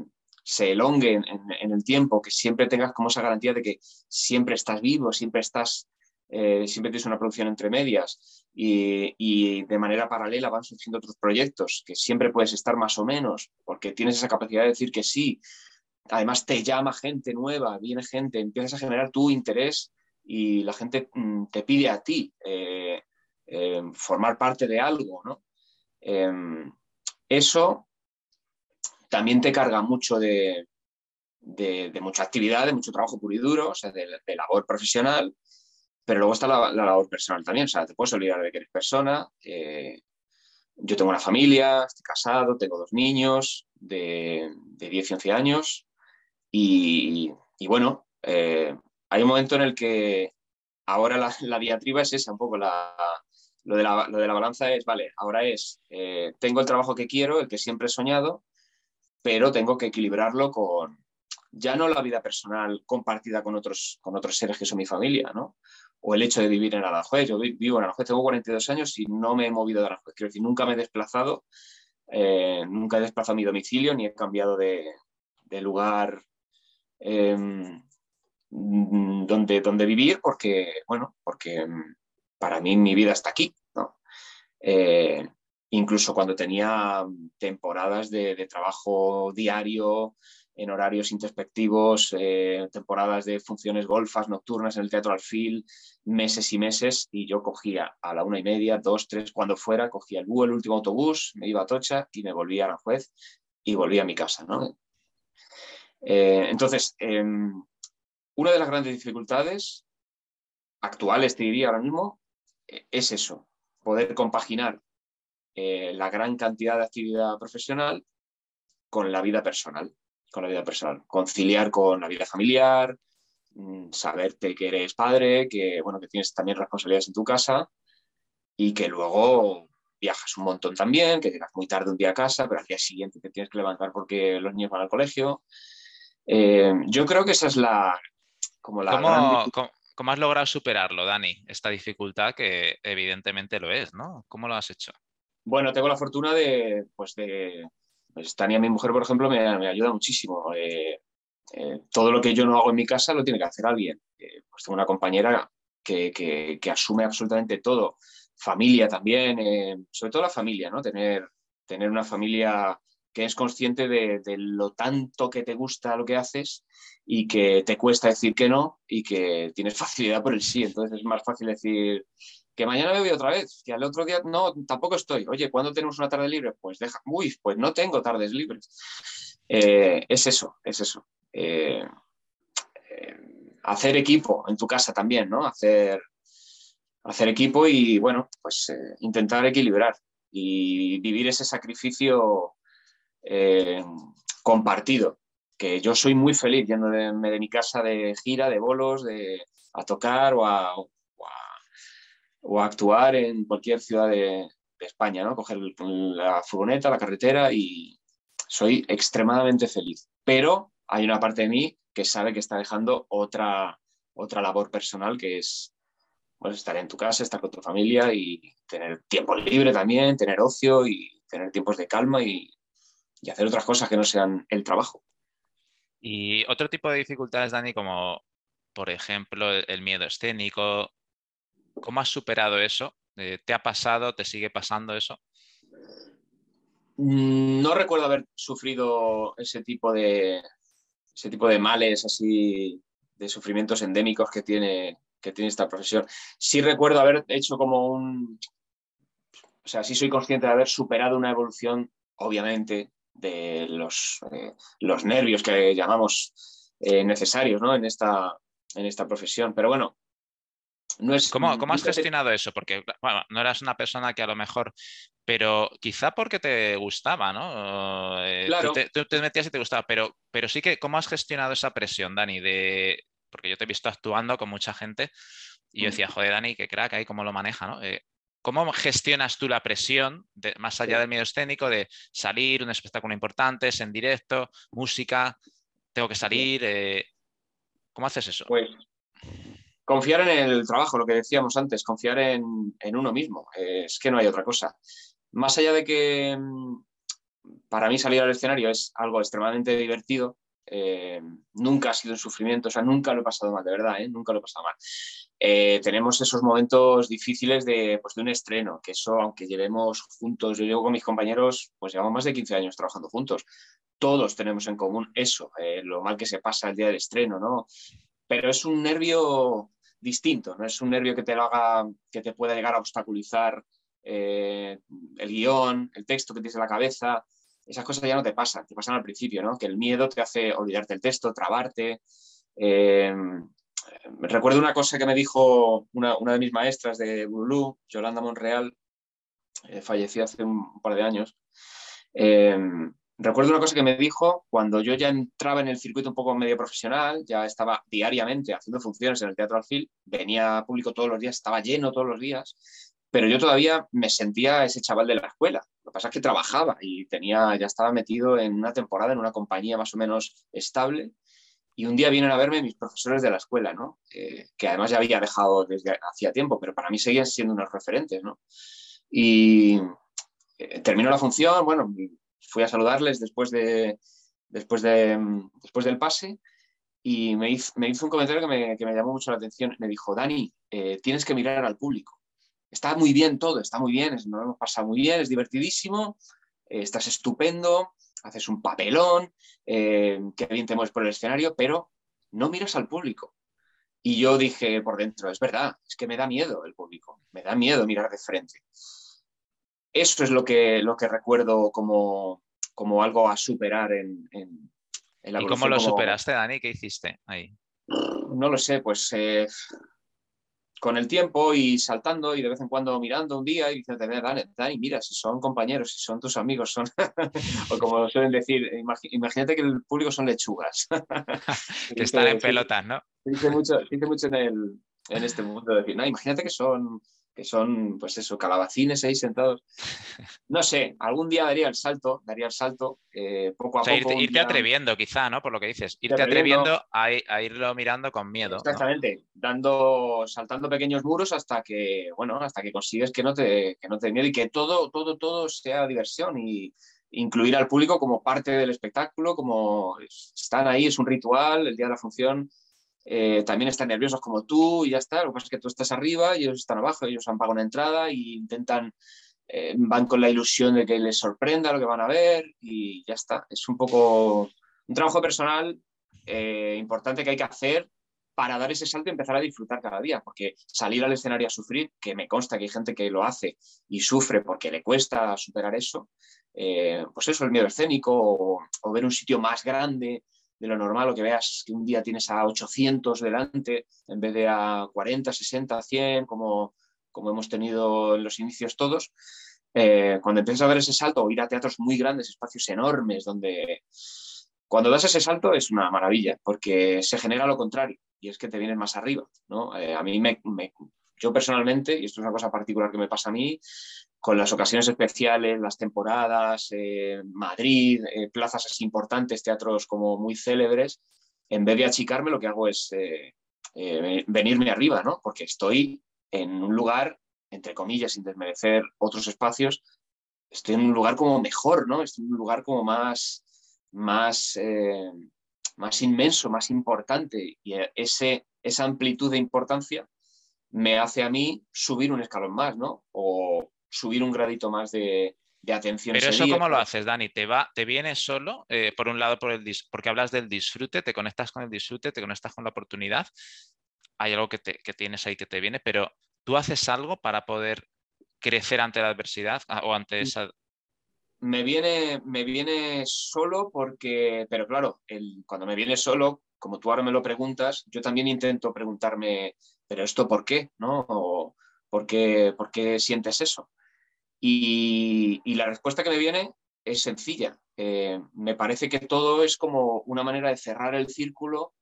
se elongue en, el tiempo, que siempre tengas como esa garantía de que siempre estás vivo, siempre estás, eh, siempre tienes una producción entre medias y, de manera paralela van surgiendo otros proyectos, que siempre puedes estar más o menos, porque tienes esa capacidad de decir que sí. Además te llama gente nueva, viene gente, empiezas a generar tu interés y la gente mm, te pide a ti eh, eh, formar parte de algo, ¿no? Em, eso también te carga mucho de, mucha actividad, de mucho trabajo puro y duro, o sea, de, labor profesional, pero luego está la, labor personal también, o sea, te puedes olvidar de que eres persona. Eh, yo tengo una familia, estoy casado, tengo dos niños de, 10 y 11 años y, bueno, eh, hay un momento en el que ahora la, la diatriba es esa, un poco la, lo de, la, balanza es, vale, ahora es, eh, tengo el trabajo que quiero, el que siempre he soñado, pero tengo que equilibrarlo con ya no la vida personal compartida con otros, con otros seres que son mi familia, ¿no? O el hecho de vivir en Aranjuez. Yo vivo en Aranjuez, tengo 42 años y no me he movido de Aranjuez. Quiero decir, nunca me he desplazado, eh, nunca he desplazado mi domicilio ni he cambiado de, lugar em, donde, donde vivir porque, bueno, porque para mí mi vida está aquí. Eh, incluso cuando tenía temporadas de, trabajo diario, en horarios introspectivos, eh, temporadas de funciones golfas nocturnas en el Teatro Alfil, meses y meses, y yo cogía a la una y media, dos, tres, cuando fuera, cogía el búho, el último autobús, me iba a Tocha y me volvía a la juez y volvía a mi casa. ¿no? Eh, entonces, em, una de las grandes dificultades actuales, te diría ahora mismo, eh, es eso, poder compaginar la gran cantidad de actividad profesional con la vida personal, con la vida personal, conciliar con la vida familiar, mm, saberte que eres padre, que bueno, que tienes también responsabilidades en tu casa y que luego viajas un montón también, que llegas muy tarde un día a casa, pero al día siguiente te tienes que levantar porque los niños van al colegio. Eh, yo creo que esa es la como la ¿Cómo, ¿Cómo has logrado superarlo, Dani? Esta dificultad que evidentemente lo es, ¿no? ¿Cómo lo has hecho? Bueno, tengo la fortuna de, pues de, pues Tania, mi mujer, por ejemplo, me, ayuda muchísimo. Eh, eh, todo lo que yo no hago en mi casa lo tiene que hacer alguien. Eh, pues tengo una compañera que, asume absolutamente todo. Familia también, sobre todo la familia, ¿no? Tener, tener una familia que es consciente de, lo tanto que te gusta lo que haces y que te cuesta decir que no y que tienes facilidad por el sí. Entonces es más fácil decir que mañana me voy otra vez, que al otro día no, tampoco estoy. Oye, ¿cuándo tenemos una tarde libre? Pues deja, uy, pues no tengo tardes libres. Eh, es eso, es eso. Eh, eh, hacer equipo en tu casa también, ¿no? Hacer, hacer equipo y, bueno, pues intentar equilibrar y vivir ese sacrificio compartido que yo soy muy feliz yéndome de mi casa de gira, de bolos, de, a tocar o a, o, actuar en cualquier ciudad de, España, ¿no? Coger la furgoneta, la carretera y soy extremadamente feliz. Pero hay una parte de mí que sabe que está dejando otra, otra labor personal que es estar en tu casa, estar con tu familia y tener tiempo libre también, tener ocio y tener tiempos de calma y hacer otras cosas que no sean el trabajo. Y otro tipo de dificultades, Dani, como por ejemplo el, miedo escénico, ¿cómo has superado eso? Eh, ¿Te ha pasado? ¿Te sigue pasando eso? Mm, no recuerdo haber sufrido ese tipo de, ese tipo de males, así, de sufrimientos endémicos que tiene, que tiene esta profesión. Sí recuerdo haber hecho como un... O sea, sí soy consciente de haber superado una evolución, obviamente, de los, eh, los nervios que llamamos eh, necesarios ¿no? en, esta, en esta profesión. Pero bueno, no es... ¿Cómo, has gestionado eso? Porque bueno, no eras una persona que a lo mejor, pero quizá porque te gustaba, ¿no? Eh, claro. Tú te, metías y te gustaba, pero, pero sí que, ¿cómo has gestionado esa presión, Dani? De... Porque yo te he visto actuando con mucha gente y yo decía, joder, Dani, qué crack ahí, cómo lo maneja, ¿no? ¿Cómo gestionas tú la presión, más allá del medio escénico, de salir, un espectáculo importante, es en directo, música, tengo que salir? Eh, ¿Cómo haces eso? Pues confiar en el trabajo, lo que decíamos antes, confiar en, uno mismo. es que no hay otra cosa. Más allá de que mm, para mí salir al escenario es algo extremadamente divertido, eh, nunca ha sido un sufrimiento, o sea, nunca lo he pasado mal, de verdad, ¿eh? nunca lo he pasado mal. Eh, tenemos esos momentos difíciles de, pues, de un estreno, que eso, aunque llevemos juntos, yo llevo con mis compañeros, pues llevamos más de 15 años trabajando juntos. Todos tenemos en común eso, lo mal que se pasa el día del estreno, ¿no? Pero es un nervio distinto, no es un nervio que te lo haga, que te pueda llegar a obstaculizar el guion, el texto que tienes en la cabeza esas cosas ya no te pasan, te pasan al principio, ¿no? Que el miedo te hace olvidarte el texto, trabarte. Eh, recuerdo una cosa que me dijo una, de mis maestras de Bulú, Yolanda Monreal, eh, falleció hace un par de años. Recuerdo una cosa que me dijo cuando yo ya entraba en el circuito un poco medio profesional, ya estaba diariamente haciendo funciones en el Teatro Alfil, venía público todos los días, estaba lleno todos los días, pero yo todavía me sentía ese chaval de la escuela. Lo que pasa es que trabajaba y tenía, ya estaba metido en una temporada en una compañía más o menos estable. Y un día vienen a verme mis profesores de la escuela, ¿no? Eh, que además ya había dejado desde hacía tiempo, pero para mí seguían siendo unos referentes, ¿no? Y eh, terminó la función, bueno, fui a saludarles después, de, después, de, después del pase y me hizo, me hizo un comentario que me, que me, llamó mucho la atención. Me dijo, Dani, eh, tienes que mirar al público está muy bien todo, está muy bien, nos hemos pasado muy bien, es divertidísimo, eh, estás estupendo, haces un papelón, eh, que bien te mueves por el escenario, pero no miras al público. Y yo dije por dentro, es verdad, es que me da miedo el público, me da miedo mirar de frente. Eso es lo que, lo que recuerdo como, como algo a superar en, en, la ¿Y cómo lo superaste, Dani? ¿Qué hiciste ahí? No lo sé, pues eh, con el tiempo y saltando y de vez en cuando mirando un día y diciendo, Dani, Dani, mira, si son compañeros, si son tus amigos, son, o como suelen decir, imagínate que el público son lechugas. que están en pelotas, ¿no? Dice mucho, dice mucho en, el, en este mundo, decir, no, imagínate que son que son, pues eso, calabacines ahí sentados. No sé, algún día daría el salto, daría el salto eh, poco a poco. Irte, atreviendo, quizá, ¿no? Por lo que dices. Irte atreviendo, a, irlo mirando con miedo. Exactamente, dando, saltando pequeños muros hasta que, bueno, hasta que consigues que no te, que no te dé miedo y que todo, todo, todo sea diversión y incluir al público como parte del espectáculo, como están ahí, es un ritual, el día de la función eh, también están nerviosos como tú y ya está. Lo que pasa es que tú estás arriba y ellos están abajo, ellos han pagado una entrada e intentan, eh, van con la ilusión de que les sorprenda lo que van a ver y ya está. Es un poco un trabajo personal eh, importante que hay que hacer para dar ese salto y empezar a disfrutar cada día, porque salir al escenario a sufrir, que me consta que hay gente que lo hace y sufre porque le cuesta superar eso, pues eso, el miedo escénico o ver un sitio más grande, de lo normal, o que veas que un día tienes a 800 delante en vez de a 40, 60, 100, como, como hemos tenido en los inicios todos. Eh, cuando empiezas a dar ese salto o ir a teatros muy grandes, espacios enormes, donde cuando das ese salto es una maravilla, porque se genera lo contrario, y es que te vienes más arriba. ¿no? Eh, a mí me, yo personalmente, y esto es una cosa particular que me pasa a mí, con las ocasiones especiales, las temporadas, eh, Madrid, eh, plazas importantes, teatros como muy célebres, en vez de achicarme lo que hago es eh, venirme arriba, ¿no? Porque estoy en un lugar, entre comillas, sin desmerecer otros espacios, estoy en un lugar como mejor, ¿no? Estoy en un lugar como más, más, más inmenso, más importante. Y esa amplitud de importancia me hace a mí subir un escalón más, ¿no? O, subir un gradito más de, atención. Pero eso cómo lo haces, Dani? ¿Te va, te viene solo, eh, por un lado, por el porque hablas del disfrute, te conectas con el disfrute, te conectas con la oportunidad, hay algo que, tienes ahí que te viene, pero ¿tú haces algo para poder crecer ante la adversidad ah, o ante esa... Me viene, me viene solo porque, pero claro, cuando me viene solo, como tú ahora me lo preguntas, yo también intento preguntarme, pero esto por qué, ¿no? ¿Por, qué, ¿por qué sientes eso? Y, la respuesta que me viene es sencilla. Eh, me parece que todo es como una manera de cerrar el círculo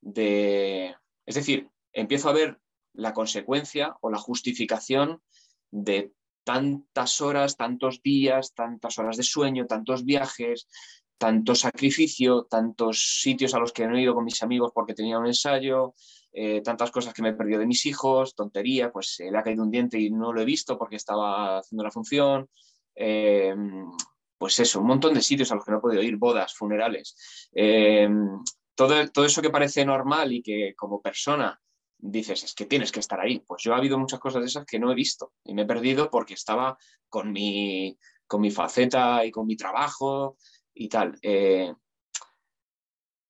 de... Es decir, empiezo a ver la consecuencia o la justificación de tantas horas, tantos días, tantas horas de sueño, tantos viajes, tanto sacrificio, tantos sitios a los que no he ido con mis amigos porque tenía un ensayo, eh, tantas cosas que me he perdido de mis hijos, tontería, pues se le ha caído un diente y no lo he visto porque estaba haciendo la función. Eh, pues eso, un montón de sitios a los que no he podido ir, bodas, funerales. Eh, todo, todo eso que parece normal y que como persona dices, es que tienes que estar ahí. Pues yo ha habido muchas cosas de esas que no he visto y me he perdido porque estaba con mi, con mi faceta y con mi trabajo y tal.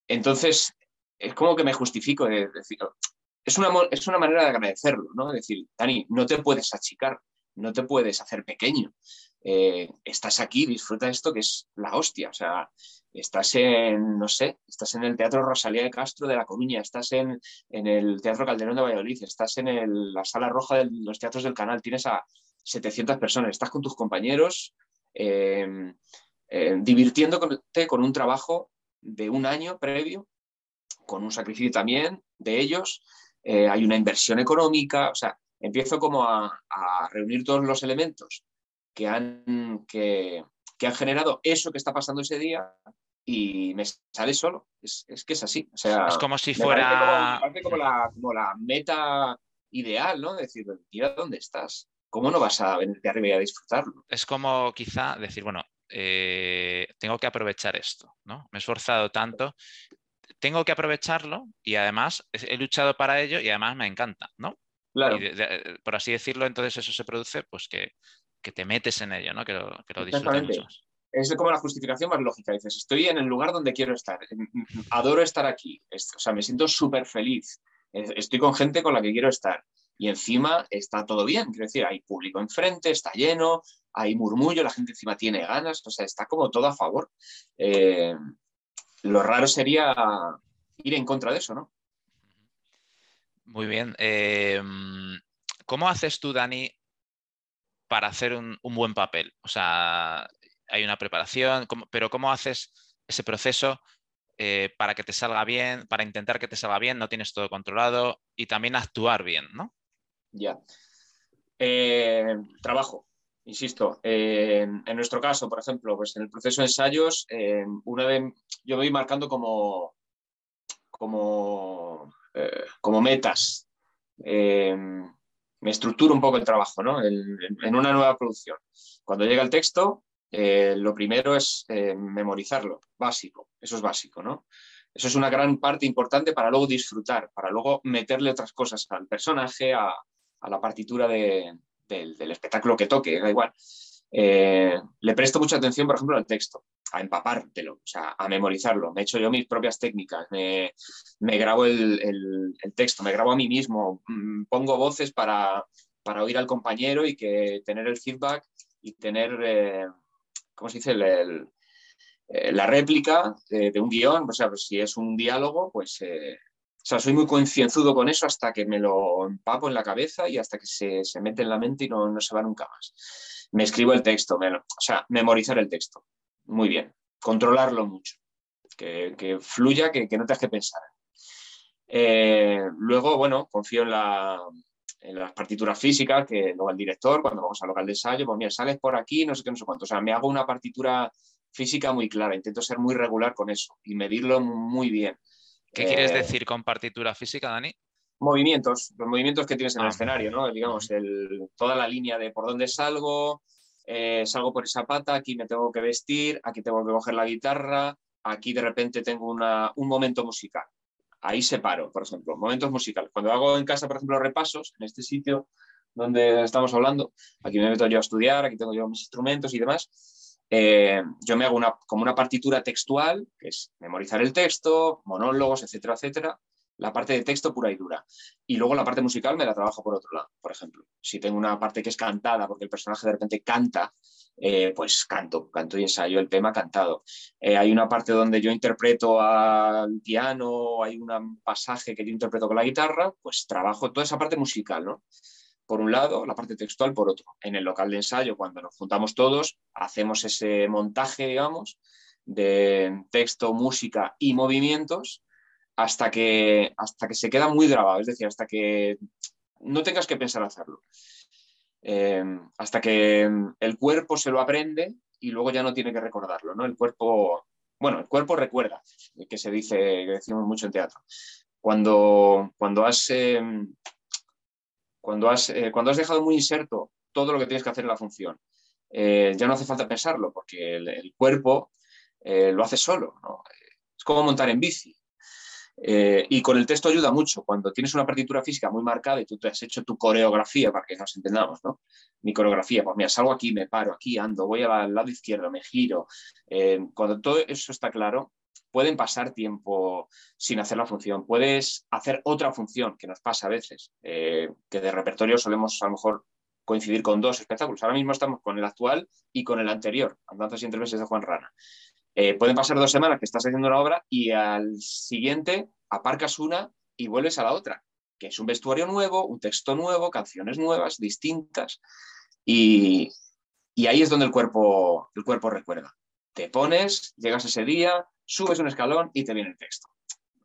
entonces, es como que me justifico de, decir, es una, es una manera de agradecerlo, ¿no? decir, Dani, no te puedes achicar, no te puedes hacer pequeño. Eh, estás aquí, disfruta esto que es la hostia. O sea, estás en, no sé, estás en el Teatro Rosalía de Castro de La Coruña, estás en, el Teatro Calderón de Valladolid, estás en la Sala Roja de los teatros del canal, tienes a 700 personas, estás con tus compañeros, eh, eh, divirtiéndote con un trabajo de un año previo con un sacrificio también de ellos, eh, hay una inversión económica, o sea, empiezo como a, reunir todos los elementos que han, que, han generado eso que está pasando ese día y me sale solo. Es, que es así. O sea, es como si fuera. Como, la, meta ideal, ¿no? Decir, mira dónde estás. ¿Cómo no vas a venirte arriba y a disfrutarlo? Es como quizá decir, bueno, eh, tengo que aprovechar esto, ¿no? Me he esforzado tanto tengo que aprovecharlo y además he luchado para ello y además me encanta, ¿no? Claro. por así decirlo, entonces eso se produce, pues que, te metes en ello, ¿no? Que lo, que lo disfrutas mucho más. Es como la justificación más lógica. Dices, estoy en el lugar donde quiero estar. Adoro estar aquí. O sea, me siento súper feliz. Estoy con gente con la que quiero estar. Y encima está todo bien. Quiero decir, hay público enfrente, está lleno, hay murmullo, la gente encima tiene ganas. O sea, está como todo a favor. Eh, lo raro sería ir en contra de eso, ¿no? Muy bien. Em, ¿Cómo haces tú, Dani, para hacer un, buen papel? O sea, hay una preparación, pero ¿cómo haces ese proceso eh, para que te salga bien, para intentar que te salga bien, no tienes todo controlado y también actuar bien, ¿no? Ya. Eh, trabajo, insisto. en nuestro caso, por ejemplo, pues en el proceso de ensayos, una de, yo voy marcando como, como eh, como metas. Eh, me estructuro un poco el trabajo ¿no? en, una nueva producción. Cuando llega el texto, eh, lo primero es memorizarlo, básico, eso es básico, ¿no? Eso es una gran parte importante para luego disfrutar, para luego meterle otras cosas al personaje, a, la partitura del, espectáculo que toque, da igual. Eh, le presto mucha atención, por ejemplo, al texto, a empapártelo, o sea, a memorizarlo. Me he hecho yo mis propias técnicas, me, grabo el, texto, me grabo a mí mismo, mm, pongo voces para, oír al compañero y que tener el feedback y tener, eh, ¿cómo se dice?, eh, la réplica de, un guion, o sea, pues si es un diálogo, pues... sea, soy muy concienzudo con eso hasta que me lo empapo en la cabeza y hasta que se, mete en la mente y no, no se va nunca más me escribo el texto, o sea, memorizar el texto. Muy bien, controlarlo mucho, que, fluya, que, no tengas que pensar. Eh, luego, bueno, confío en, la, en, las partituras físicas, que luego el director, cuando vamos al local de ensayo, pues mira, sales por aquí, no sé qué, no sé cuánto. O sea, me hago una partitura física muy clara, intento ser muy regular con eso y medirlo muy bien. ¿Qué quieres eh, decir con partitura física, Dani? movimientos, los movimientos que tienes en el ah. escenario, ¿no? Digamos, el, toda la línea de por dónde salgo, eh, salgo por esa pata, aquí me tengo que vestir, aquí tengo que coger la guitarra, aquí de repente tengo una, un momento musical. Ahí separo, por ejemplo, momentos musicales. Cuando hago en casa, por ejemplo, repasos, en este sitio donde estamos hablando, aquí me meto yo a estudiar, aquí tengo yo mis instrumentos y demás, eh, yo me hago una, como una partitura textual, que es memorizar el texto, monólogos, etcétera, etcétera, la parte de texto pura y dura. Y luego la parte musical me la trabajo por otro lado, por ejemplo. Si tengo una parte que es cantada, porque el personaje de repente canta, eh, pues canto, canto y ensayo el tema cantado. Eh, hay una parte donde yo interpreto al piano, hay un pasaje que yo interpreto con la guitarra, pues trabajo toda esa parte musical, ¿no? Por un lado, la parte textual por otro. En el local de ensayo, cuando nos juntamos todos, hacemos ese montaje, digamos, de texto, música y movimientos hasta que, hasta que se queda muy grabado, es decir, hasta que no tengas que pensar hacerlo. Eh, hasta que el cuerpo se lo aprende y luego ya no tiene que recordarlo, ¿no? El cuerpo, bueno, el cuerpo recuerda, que se dice, que decimos mucho en teatro. Cuando, cuando has, eh, cuando, has eh, cuando has dejado muy inserto todo lo que tienes que hacer en la función, ya no hace falta pensarlo, porque el, cuerpo lo hace solo, Es como montar en bici. Eh, y con el texto ayuda mucho. Cuando tienes una partitura física muy marcada y tú te has hecho tu coreografía, para que nos entendamos, ¿no? Mi coreografía, pues mira, salgo aquí, me paro aquí, ando, voy al lado izquierdo, me giro. Eh, cuando todo eso está claro, pueden pasar tiempo sin hacer la función. Puedes hacer otra función, que nos pasa a veces, eh, que de repertorio solemos a lo mejor coincidir con dos espectáculos. Ahora mismo estamos con el actual y con el anterior, Andanzas y Entreveses de Juan Rana. Eh, pueden pasar dos semanas que estás haciendo una obra y al siguiente aparcas una y vuelves a la otra, que es un vestuario nuevo, un texto nuevo, canciones nuevas, distintas. Y, ahí es donde el cuerpo, el cuerpo recuerda. Te pones, llegas ese día, subes un escalón y te viene el texto,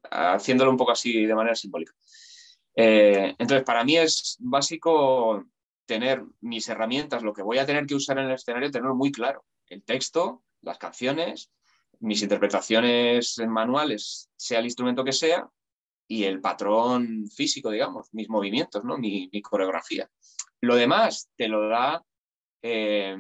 haciéndolo un poco así de manera simbólica. Eh, entonces, para mí es básico tener mis herramientas, lo que voy a tener que usar en el escenario, tenerlo muy claro. El texto, las canciones mis interpretaciones manuales, sea el instrumento que sea, y el patrón físico, digamos, mis movimientos, ¿no? mi, coreografía. Lo demás te lo da eh,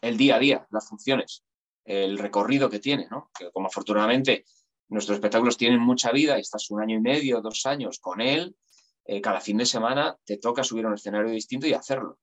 el día a día, las funciones, el recorrido que tiene, ¿no? que como afortunadamente nuestros espectáculos tienen mucha vida, estás un año y medio, dos años con él, eh, cada fin de semana te toca subir a un escenario distinto y hacerlo.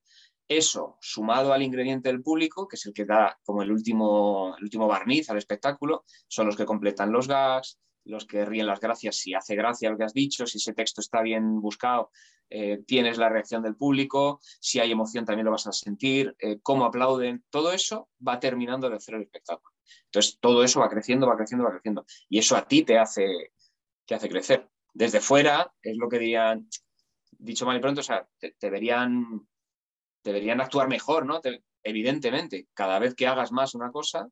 Eso, sumado al ingrediente del público, que es el que da como el último, el último barniz al espectáculo, son los que completan los gags, los que ríen las gracias, si hace gracia lo que has dicho, si ese texto está bien buscado, eh, tienes la reacción del público, si hay emoción también lo vas a sentir, eh, cómo aplauden, todo eso va terminando de hacer el espectáculo. Entonces, todo eso va creciendo, va creciendo, va creciendo. Y eso a ti te hace, te hace crecer. desde fuera es lo que dirían, dicho mal y pronto, o sea, deberían, actuar mejor, ¿no? evidentemente, cada vez que hagas más una cosa,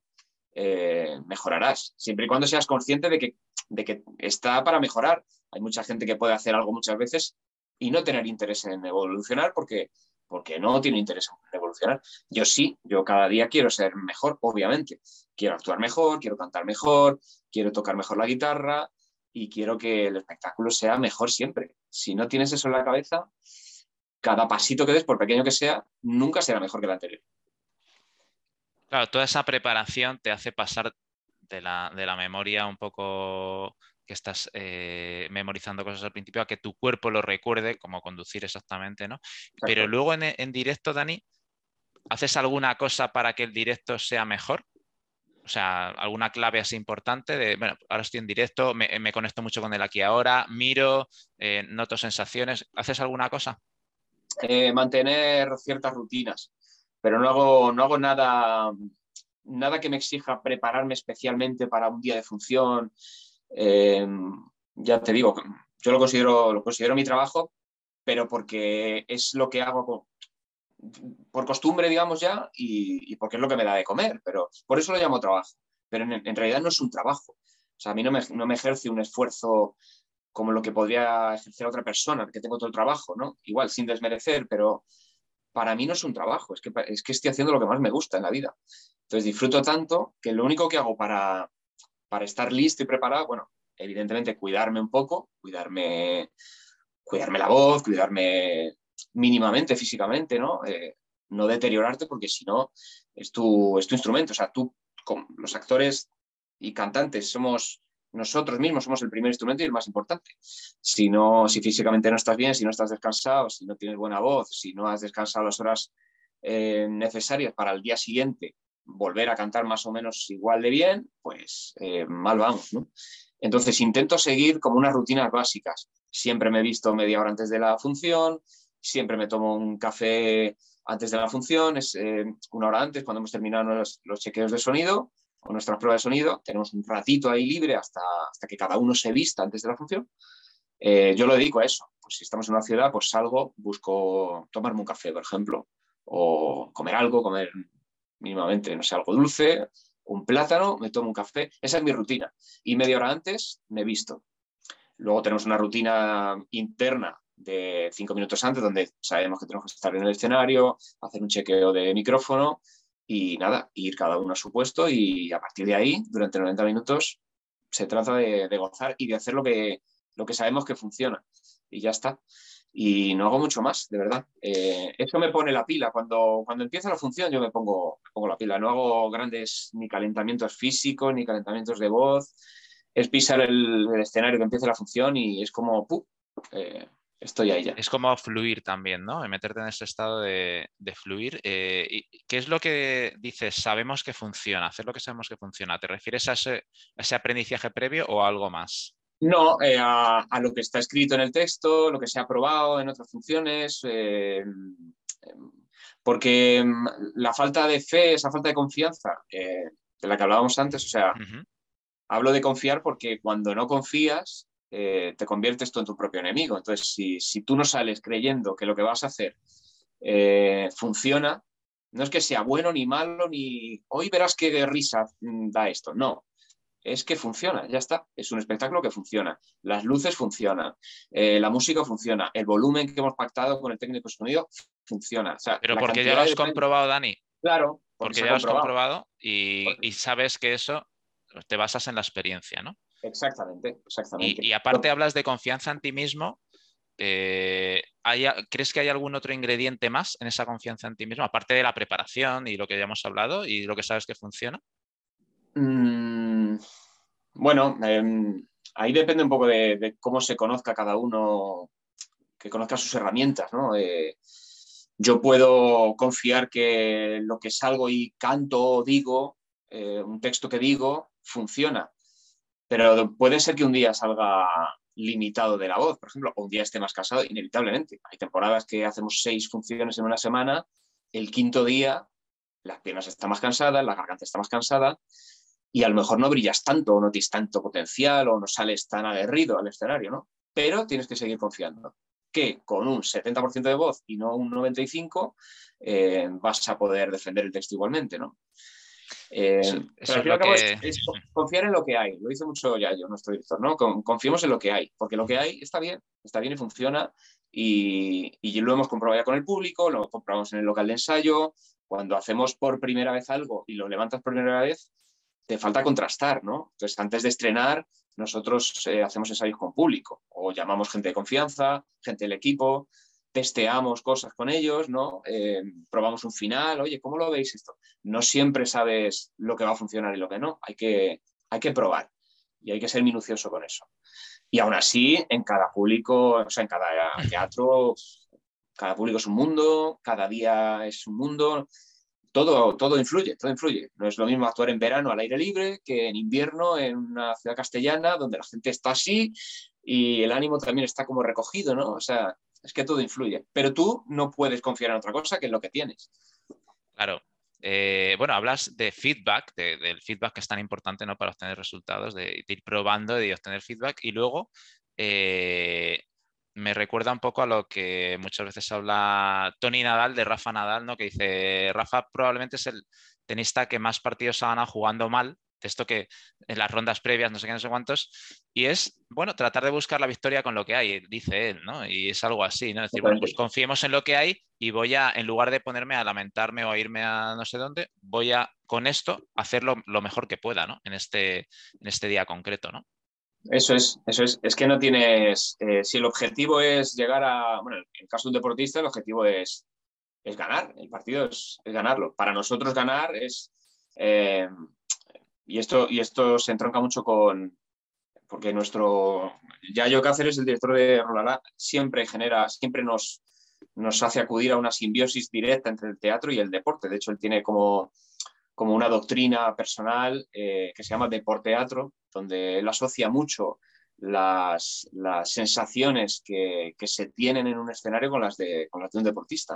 eh, mejorarás, siempre y cuando seas consciente de que, de que está para mejorar. Hay mucha gente que puede hacer algo muchas veces y no tener interés en evolucionar porque, porque no tiene interés en evolucionar. Yo sí, yo cada día quiero ser mejor, obviamente. Quiero actuar mejor, quiero cantar mejor, quiero tocar mejor la guitarra y quiero que el espectáculo sea mejor siempre. Si no tienes eso en la cabeza, cada pasito que des, por pequeño que sea, nunca será mejor que el anterior. Claro, toda esa preparación te hace pasar de la, memoria un poco que estás eh, memorizando cosas al principio a que tu cuerpo lo recuerde, como conducir exactamente, ¿no? Pero luego en, directo, Dani, ¿haces alguna cosa para que el directo sea mejor? O sea, alguna clave así importante de, bueno, ahora estoy en directo, me, conecto mucho con el aquí ahora, miro, eh, noto sensaciones. ¿Haces alguna cosa? Eh, mantener ciertas rutinas, pero no hago, no hago nada, nada que me exija prepararme especialmente para un día de función. Eh, ya te digo, yo lo considero, lo considero mi trabajo, pero porque es lo que hago por costumbre, digamos ya, y, porque es lo que me da de comer, pero por eso lo llamo trabajo. Pero en, realidad no es un trabajo. O sea, a mí no me, no me ejerce un esfuerzo como lo que podría ejercer otra persona, que tengo todo el trabajo, ¿no? Igual, sin desmerecer, pero para mí no es un trabajo, es que, es que estoy haciendo lo que más me gusta en la vida. Entonces disfruto tanto que lo único que hago para, para estar listo y preparado, bueno, evidentemente cuidarme un poco, cuidarme, cuidarme la voz, cuidarme mínimamente físicamente, ¿no? Eh, no deteriorarte porque si no es tu, es tu instrumento. O sea, tú, los actores y cantantes, somos nosotros mismos somos el primer instrumento y el más importante. Si, no, si físicamente no estás bien, si no estás descansado, si no tienes buena voz, si no has descansado las horas eh, necesarias para el día siguiente volver a cantar más o menos igual de bien, pues eh, mal vamos. Entonces intento seguir como unas rutinas básicas. Siempre me he visto media hora antes de la función, siempre me tomo un café antes de la función, es eh, una hora antes cuando hemos terminado los, los chequeos de sonido con nuestra prueba de sonido, tenemos un ratito ahí libre hasta, hasta que cada uno se vista antes de la función. Eh, yo lo dedico a eso. Pues si estamos en una ciudad, pues salgo, busco tomarme un café, por ejemplo, o comer algo, comer mínimamente, no sé, algo dulce, un plátano, me tomo un café. Esa es mi rutina. Y media hora antes me visto. Luego tenemos una rutina interna de cinco minutos antes, donde sabemos que tenemos que estar en el escenario, hacer un chequeo de micrófono y nada, ir cada uno a su puesto y a partir de ahí, durante 90 minutos, se trata de, gozar y de hacer lo que, lo que sabemos que funciona. Y ya está. Y no hago mucho más, de verdad. Eh, eso me pone la pila. Cuando, cuando empieza la función yo me pongo, la pila. No hago grandes ni calentamientos físicos, ni calentamientos de voz. Es pisar el, escenario que empieza la función y es como, ¡pum! Eh, estoy ahí ya. Es como fluir también, ¿no? Meterte en ese estado de, fluir. Eh, y ¿Qué es lo que dices? Sabemos que funciona, hacer lo que sabemos que funciona. ¿Te refieres a ese, aprendizaje previo o a algo más? No, eh, a, lo que está escrito en el texto, lo que se ha probado en otras funciones, eh, porque mm, la falta de fe, esa falta de confianza de la que hablábamos antes, o sea, hablo de confiar porque cuando no confías, eh, te conviertes tú en tu propio enemigo. Entonces, si, tú no sales creyendo que lo que vas a hacer eh, funciona, no es que sea bueno ni malo, ni hoy verás qué risa da esto. No, es que funciona, ya está. Es un espectáculo que funciona. Las luces funcionan, eh, la música funciona, el volumen que hemos pactado con el técnico de sonido funciona. Pero porque ya lo has comprobado, Dani. Claro. Porque, ya lo has comprobado y, sabes que eso te basas en la experiencia, ¿no? Exactamente, exactamente. Y, aparte hablas de confianza en ti mismo. Eh, ¿Crees que hay algún otro ingrediente más en esa confianza en ti mismo, aparte de la preparación y lo que ya hemos hablado y lo que sabes que funciona? Mm, bueno, em, ahí depende un poco de, cómo se conozca cada uno, que conozca sus herramientas, ¿no? Eh, yo puedo confiar que lo que salgo y canto o digo, eh, un texto que digo, funciona pero puede ser que un día salga limitado de la voz, por ejemplo, o un día esté más cansado, inevitablemente. Hay temporadas que hacemos seis funciones en una semana, el quinto día las piernas están más cansadas, la garganta está más cansada y a lo mejor no brillas tanto o no tienes tanto potencial o no sales tan aguerrido al escenario, ¿no? pero tienes que seguir confiando que con un 70% de voz y no un 95% eh, vas a poder defender el texto igualmente, ¿no? Eh, es, confiar en lo que hay, lo dice mucho ya yo, nuestro director, ¿no? confiemos en lo que hay, porque lo que hay está bien, está bien y funciona y, y, lo hemos comprobado ya con el público, lo comprobamos en el local de ensayo, cuando hacemos por primera vez algo y lo levantas por primera vez, te falta contrastar, ¿no? Entonces, antes de estrenar, nosotros eh, hacemos ensayos con público o llamamos gente de confianza, gente del equipo, testeamos cosas con ellos, ¿no? Eh, probamos un final, oye, ¿cómo lo veis esto? No siempre sabes lo que va a funcionar y lo que no, hay que, hay que probar y hay que ser minucioso con eso. Y aún así, en cada público, o sea, en cada teatro, cada público es un mundo, cada día es un mundo, todo, todo influye, todo influye. No es lo mismo actuar en verano al aire libre que en invierno en una ciudad castellana donde la gente está así y el ánimo también está como recogido, ¿no? O sea, es que todo influye. Pero tú no puedes confiar en otra cosa que en lo que tienes. Claro. Eh, bueno, hablas de feedback, del feedback que es tan importante ¿no? para obtener resultados, de, ir probando, de obtener feedback y luego eh, me recuerda un poco a lo que muchas veces habla Tony Nadal de Rafa Nadal, ¿no? que dice, Rafa probablemente es el tenista que más partidos ha ganado jugando mal, de esto que en las rondas previas, no sé qué, no sé cuántos, y es, bueno, tratar de buscar la victoria con lo que hay, dice él, ¿no? Y es algo así, ¿no? Es decir, bueno, pues confiemos en lo que hay y voy a, en lugar de ponerme a lamentarme o a irme a no sé dónde, voy a, con esto, hacerlo lo mejor que pueda, ¿no? En este, en este día concreto, ¿no? Eso es, eso es. Es que no tienes. Eh, si el objetivo es llegar a. Bueno, en el caso de un deportista, el objetivo es, es ganar. El partido es, ganarlo. Para nosotros, ganar es. Eh, y, esto, y esto se entronca mucho con. Porque nuestro. Yayo Cáceres, el director de Rolalá, siempre genera. Siempre nos, nos hace acudir a una simbiosis directa entre el teatro y el deporte. De hecho, él tiene como como una doctrina personal eh, que se llama deporteatro, donde él asocia mucho las, sensaciones que, se tienen en un escenario con las de, con las de un deportista.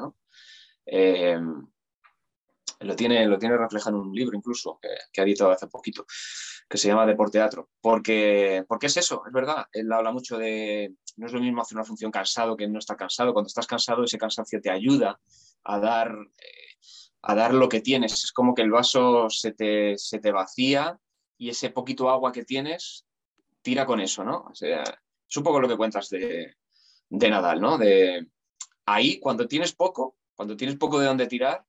Eh, lo, tiene, lo tiene reflejado en un libro incluso que, ha editado hace poquito, que se llama Deporteatro. Porque, porque es eso, es verdad. Él habla mucho de, no es lo mismo hacer una función cansado que no estar cansado. Cuando estás cansado, ese cansancio te ayuda a dar... Eh, a dar lo que tienes. Es como que el vaso se te, se te vacía y ese poquito agua que tienes tira con eso, ¿no? O sea, es un poco lo que cuentas de, Nadal, ¿no? De ahí, cuando tienes poco, cuando tienes poco de dónde tirar,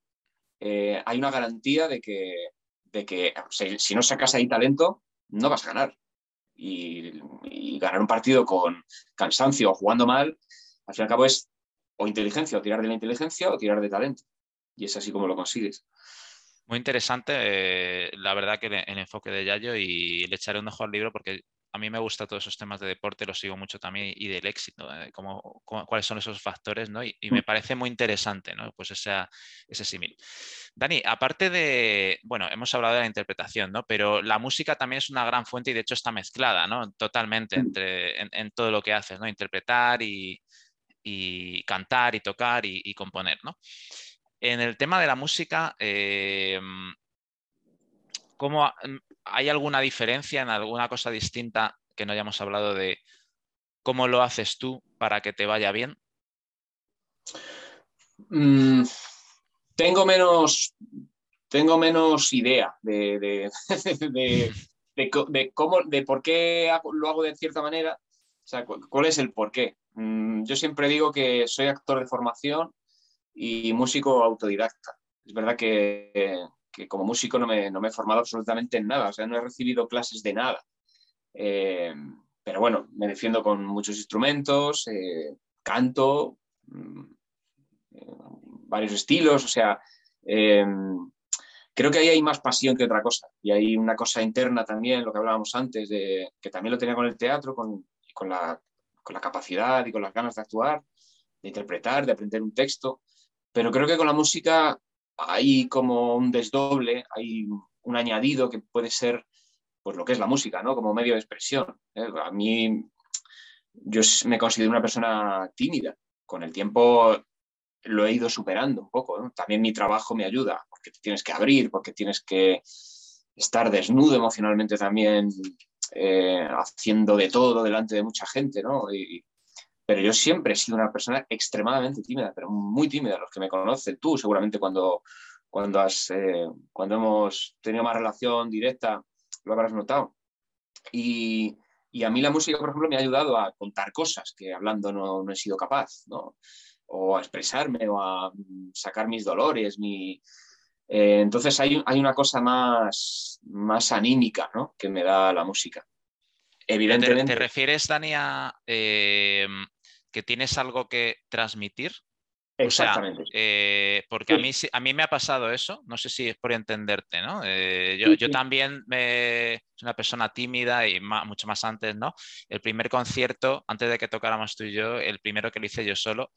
eh, hay una garantía de que, de que si no sacas ahí talento, no vas a ganar. Y, ganar un partido con cansancio o jugando mal, al fin y al cabo es o inteligencia, o tirar de la inteligencia o tirar de talento y es así como lo consigues. Muy interesante, eh, la verdad que el, enfoque de Yayo y le echaré un ojo al libro porque a mí me gusta todos esos temas de deporte, los sigo mucho también y del éxito, eh, cuáles son esos factores, ¿no? Y, me mm. parece muy interesante, ¿no? Pues ese símil. Dani, aparte de, bueno, hemos hablado de la interpretación, ¿no? Pero la música también es una gran fuente y de hecho está mezclada, ¿no? Totalmente mm. entre, en, todo lo que haces, ¿no? Interpretar y, cantar y tocar y, y componer, ¿no? En el tema de la música, eh, ¿cómo, ¿hay alguna diferencia en alguna cosa distinta que no hayamos hablado de cómo lo haces tú para que te vaya bien? Mm, tengo menos, tengo menos idea de, de, cómo, de por qué lo hago de cierta manera. O sea, cuál es el por qué. Mm, yo siempre digo que soy actor de formación y músico autodidacta. Es verdad que, como músico no me, he formado absolutamente en nada, o sea, no he recibido clases de nada. Eh, pero bueno, me defiendo con muchos instrumentos, eh, canto, mm, eh, varios estilos, o sea, creo que ahí hay más pasión que otra cosa. Y hay una cosa interna también, lo que hablábamos antes, de, que también lo tenía con el teatro, con, con, la, con la capacidad y con las ganas de actuar, de interpretar, de aprender un texto. Pero creo que con la música hay como un desdoble, hay un añadido que puede ser pues lo que es la música, ¿no? Como medio de expresión. ¿eh? A mí, yo me considero una persona tímida. Con el tiempo lo he ido superando un poco. También mi trabajo me ayuda, porque tienes que abrir, porque tienes que estar desnudo emocionalmente también eh, haciendo de todo delante de mucha gente, ¿no? Pero yo siempre he sido una persona extremadamente tímida, pero muy tímida. Los que me conocen, tú seguramente cuando, cuando, has, eh, cuando hemos tenido más relación directa, lo habrás notado. Y, y, a mí la música, por ejemplo, me ha ayudado a contar cosas que hablando no, no he sido capaz, ¿no? O a expresarme o a sacar mis dolores, mi, eh, entonces hay, hay, una cosa más, más anímica ¿no? que me da la música. Evidentemente. ¿Te, refieres, Dani, a eh, que tienes algo que transmitir? Exactamente. Eh, porque a, mí, a mí me ha pasado eso, no sé si es por entenderte, ¿no? yo, yo, también me, soy una persona tímida y mucho más antes, ¿no? El primer concierto, antes de que tocáramos tú y yo, el primero que lo hice yo solo,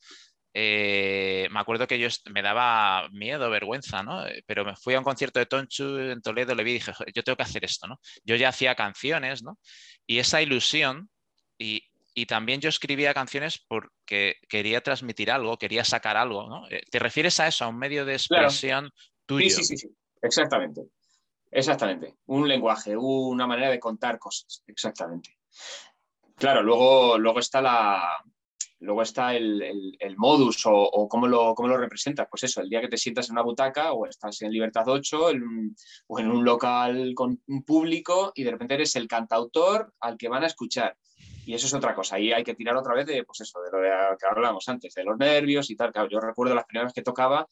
eh, me acuerdo que yo me daba miedo, vergüenza, ¿no? Eh, pero me fui a un concierto de Tonchu en Toledo, le vi y dije, yo tengo que hacer esto, ¿no? Yo ya hacía canciones, ¿no? Y esa ilusión, y, también yo escribía canciones porque quería transmitir algo, quería sacar algo, ¿no? Eh, ¿Te refieres a eso, a un medio de expresión tuyo? Sí, sí, sí, sí, exactamente. Exactamente. Un lenguaje, una manera de contar cosas, exactamente. Claro, luego, luego está la, Luego está el, modus o, cómo, lo, cómo lo representas. Pues eso, el día que te sientas en una butaca o estás en Libertad 8 o en un local con un público y de repente eres el cantautor al que van a escuchar. Y eso es otra cosa. Ahí hay que tirar otra vez de, pues eso, de lo que hablábamos antes, de los nervios y tal. yo recuerdo las primeras que tocaba,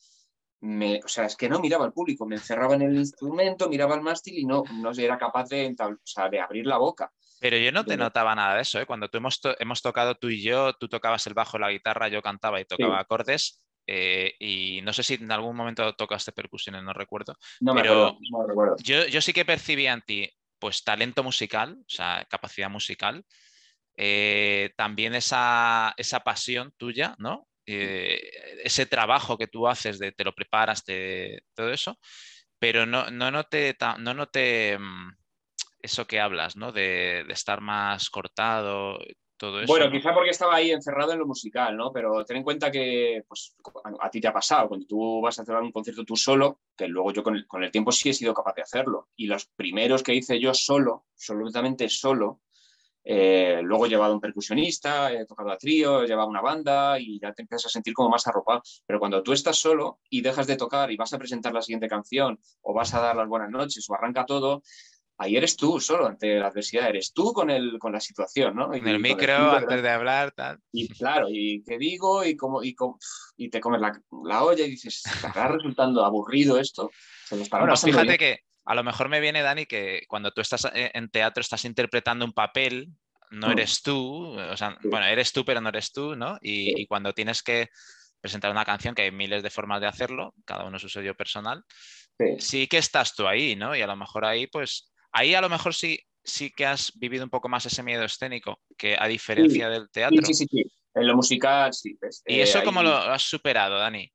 me, o sea, es que no miraba al público, me encerraba en el instrumento, miraba el mástil y no, no era capaz de, de abrir la boca. Pero yo no te notaba nada de eso, ¿eh? Cuando tú hemos, hemos, tocado tú y yo, tú tocabas el bajo, la guitarra, yo cantaba y tocaba acordes. Eh, y no sé si en algún momento tocaste percusiones, no recuerdo. No pero me recuerdo. Yo, yo, sí que percibía en ti, pues, talento musical, o sea, capacidad musical. Eh, también esa, esa, pasión tuya, ¿no? ese trabajo que tú haces, de te lo preparas, de todo eso, pero no, no noté, no noté mm, eso que hablas, ¿no? De, estar más cortado, todo eso. Bueno, quizá porque estaba ahí encerrado en lo musical, ¿no? Pero ten en cuenta que pues, a, ti te ha pasado, cuando tú vas a hacer un concierto tú solo, que luego yo con el, con el, tiempo sí he sido capaz de hacerlo. Y los primeros que hice yo solo, absolutamente solo, eh, luego he llevado un percusionista, he tocado a trío, he llevado una banda y ya te empiezas a sentir como más arropado. Pero cuando tú estás solo y dejas de tocar y vas a presentar la siguiente canción o vas a dar las buenas noches o arranca todo, ahí eres tú solo ante la adversidad, eres tú con, el, con la situación, ¿no? Y, el micro, antes de hablar, tal. Y claro, y qué digo, y, cómo, y, y te comes la, la, olla y dices, está resultando aburrido esto. bueno, fíjate que a lo mejor me viene, Dani, que cuando tú estás eh, en teatro estás interpretando un papel, no mm. eres tú, o sea, bueno, eres tú, pero no eres tú, ¿no? Y, y cuando tienes que presentar una canción, que hay miles de formas de hacerlo, cada uno su sello personal, sí. sí. que estás tú ahí, ¿no? Y a lo mejor ahí, pues, Ahí a lo mejor sí, sí que has vivido un poco más ese miedo escénico, que a diferencia del teatro. Sí, sí, sí. En lo musical, sí. ¿Y eso cómo lo has superado, Dani?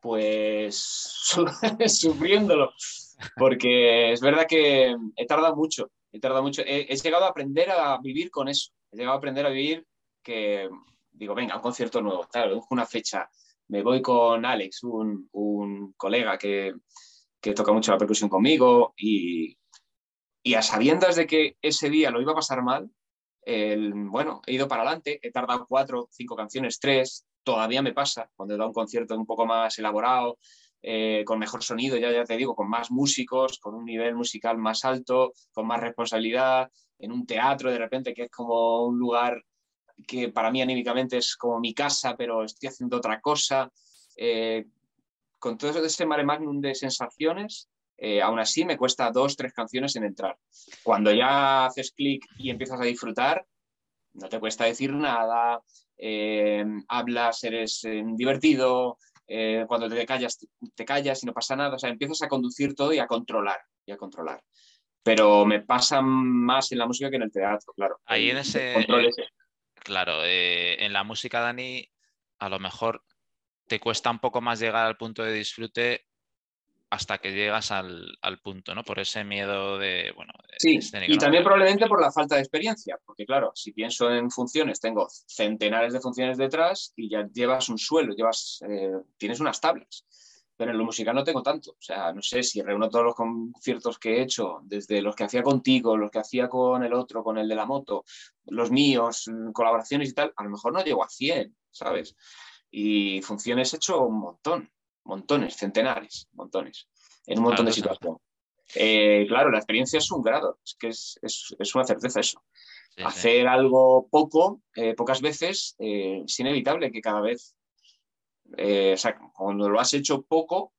Pues sufriéndolo, porque es verdad que he tardado mucho, he tardado mucho. He, llegado a aprender a vivir con eso, he llegado a aprender a vivir que, digo, venga, un concierto nuevo, claro, una fecha, me voy con Alex, un, un colega que, que toca mucho la percusión conmigo y, y a sabiendas de que ese día lo iba a pasar mal, el, bueno, he ido para adelante, he tardado cuatro, cinco canciones, tres, todavía me pasa cuando he dado un concierto un poco más elaborado, eh, con mejor sonido, ya, ya te digo, con más músicos, con un nivel musical más alto, con más responsabilidad, en un teatro de repente que es como un lugar que para mí anímicamente es como mi casa, pero estoy haciendo otra cosa. Eh, con todo ese mare magnum de sensaciones, eh, aún así me cuesta dos, tres canciones en entrar. Cuando ya haces clic y empiezas a disfrutar, no te cuesta decir nada, eh, hablas, eres eh, divertido, cuando te callas, te callas y no pasa nada, o sea, empiezas a conducir todo y a controlar, y a controlar. Pero me pasa más en la música que en el teatro, claro. Ahí en ese... Claro, en la música, Dani, a lo mejor te cuesta un poco más llegar al punto de disfrute hasta que llegas al, punto, ¿no? Por ese miedo de, bueno... sí, y también probablemente por la falta de experiencia, porque claro, si pienso en funciones, tengo centenares de funciones detrás y ya llevas un suelo, llevas, eh, tienes unas tablas. pero en lo musical no tengo tanto. O sea, no sé si reúno todos los conciertos que he hecho, desde los que hacía contigo, los que hacía con el otro, con el de la moto, los míos, colaboraciones y tal, a lo mejor no llego a 100, ¿sabes? Y funciones he hecho un montón, montones, centenares, montones, en un montón de situaciones. Eh, claro, la experiencia es un grado, es que es, es, una certeza eso. Hacer algo poco, eh, pocas veces, eh, es inevitable que cada vez o sea, cuando lo has hecho poco,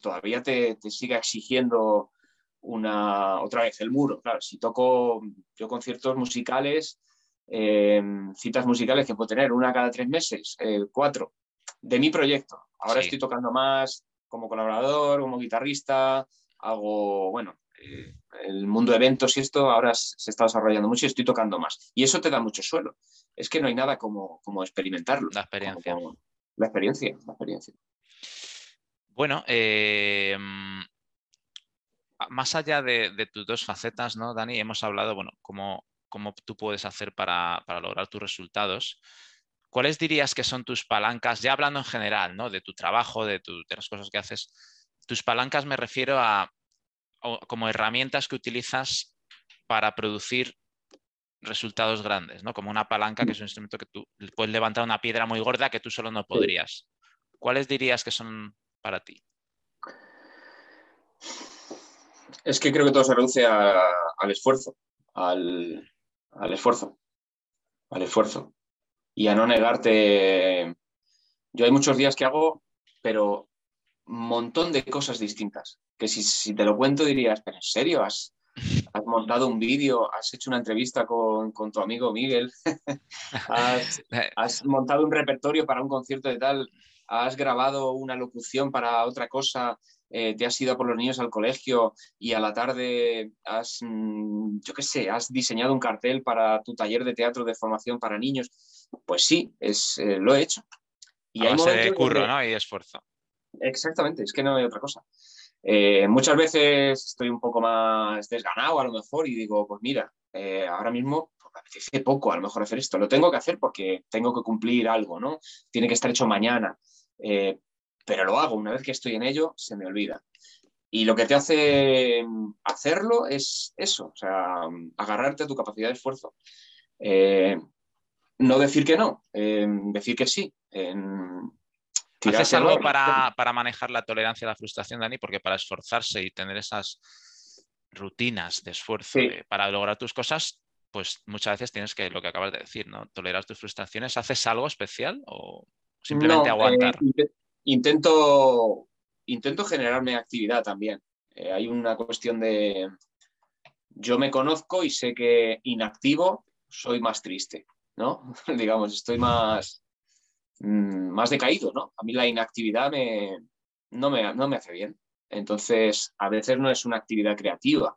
todavía te, siga exigiendo una, otra vez el muro. Claro, si toco yo conciertos musicales, eh, citas musicales que puedo tener una cada tres meses, eh, cuatro, de mi proyecto. Ahora estoy tocando más como colaborador, como guitarrista, hago, bueno, el mundo de eventos y esto ahora se está desarrollando mucho y estoy tocando más. Y eso te da mucho suelo. Es que no hay nada como, como experimentarlo. La experiencia. La experiencia, la experiencia. Bueno, eh, más allá de, tus dos facetas, ¿no, Dani? Hemos hablado, bueno, cómo, cómo tú puedes hacer para, lograr tus resultados. ¿Cuáles dirías que son tus palancas? Ya hablando en general, ¿no? De tu trabajo, de, de las cosas que haces. Tus palancas me refiero a como herramientas que utilizas para producir resultados grandes, ¿no? Como una palanca, que es un instrumento que tú puedes levantar una piedra muy gorda que tú solo no podrías. ¿Cuáles dirías que son para ti? Es que creo que todo se reduce al esfuerzo, al, esfuerzo, al esfuerzo. Y a no negarte. Yo hay muchos días que hago, pero un montón de cosas distintas. Que si, si te lo cuento dirías, pero en serio, has, has montado un vídeo, has hecho una entrevista con, tu amigo Miguel, has, montado un repertorio para un concierto de tal, has grabado una locución para otra cosa, eh, te has ido por los niños al colegio y a la tarde has, mm, yo qué sé, has diseñado un cartel para tu taller de teatro de formación para niños. Pues sí, es, eh, lo he hecho. Y hay de curro, ¿no? Y esfuerzo. Exactamente, es que no hay otra cosa. Eh, muchas veces estoy un poco más desganado a lo mejor y digo, pues mira, eh, ahora mismo pues, me apetece poco a lo mejor hacer esto, lo tengo que hacer porque tengo que cumplir algo, ¿no? Tiene que estar hecho mañana, eh, pero lo hago, una vez que estoy en ello, se me olvida. Y lo que te hace hacerlo es eso, o sea, agarrarte a tu capacidad de esfuerzo. no decir que no, decir que sí. ¿Haces algo para, manejar la tolerancia a la frustración, Dani? Porque para esforzarse y tener esas rutinas de esfuerzo para lograr tus cosas, pues muchas veces tienes que, lo que acabas de decir, ¿no? Tolerar tus frustraciones. ¿Haces algo especial o simplemente eh, aguantar? intento, intento generarme actividad también. Eh, hay una cuestión de... Yo me conozco y sé que inactivo soy más triste, ¿no? Digamos, estoy más Mm, más decaído, ¿no? A mí la inactividad me, no, me, no me hace bien. Entonces, a veces no es una actividad creativa.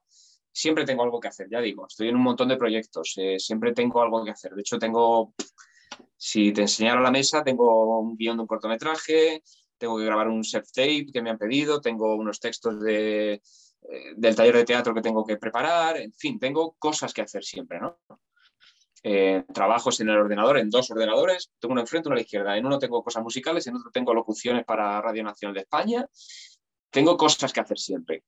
Siempre tengo algo que hacer, ya digo, estoy en un montón de proyectos, eh, siempre tengo algo que hacer. De hecho, tengo, si te enseñara la mesa, tengo un guion de un cortometraje, tengo que grabar un self-tape que me han pedido, tengo unos textos de, eh, del taller de teatro que tengo que preparar, en fin, tengo cosas que hacer siempre, ¿no? Eh, trabajos en el ordenador, en dos ordenadores, tengo uno enfrente, uno a la izquierda. En uno tengo cosas musicales, en otro tengo locuciones para Radio Nacional de España. Tengo cosas que hacer siempre.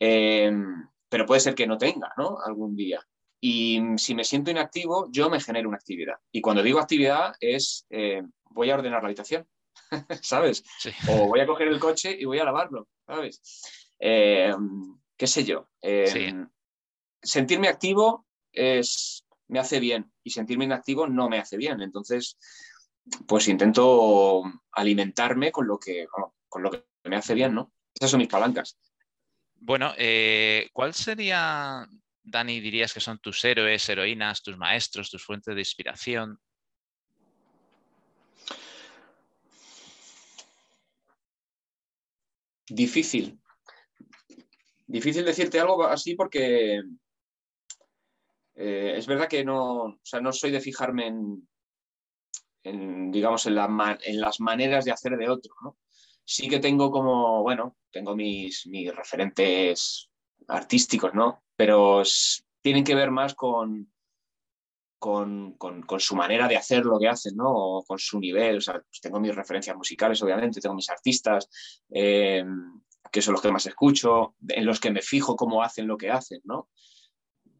Em, pero puede ser que no tenga, ¿no? Algún día. Y si me siento inactivo, yo me genero una actividad. Y cuando digo actividad es, eh, voy a ordenar la habitación, ¿sabes? O voy a coger el coche y voy a lavarlo, ¿sabes? Em, ¿Qué sé yo? Em, sentirme activo es, me hace bien y sentirme inactivo no me hace bien. Entonces, pues intento alimentarme con lo que, con lo que me hace bien, ¿no? Esas son mis palancas. Bueno, eh, ¿cuál sería, Dani, dirías que son tus héroes, heroínas, tus maestros, tus fuentes de inspiración? Difícil. Difícil decirte algo así porque eh, es verdad que no, no soy de fijarme en, digamos, en, las maneras de hacer de otro, Sí que tengo como, bueno, tengo mis, mis referentes artísticos, ¿no? Pero tienen que ver más con, con, su manera de hacer lo que hacen, ¿no? O con su nivel. O sea, pues tengo mis referencias musicales, obviamente, tengo mis artistas, eh, que son los que más escucho, en los que me fijo cómo hacen lo que hacen, ¿no?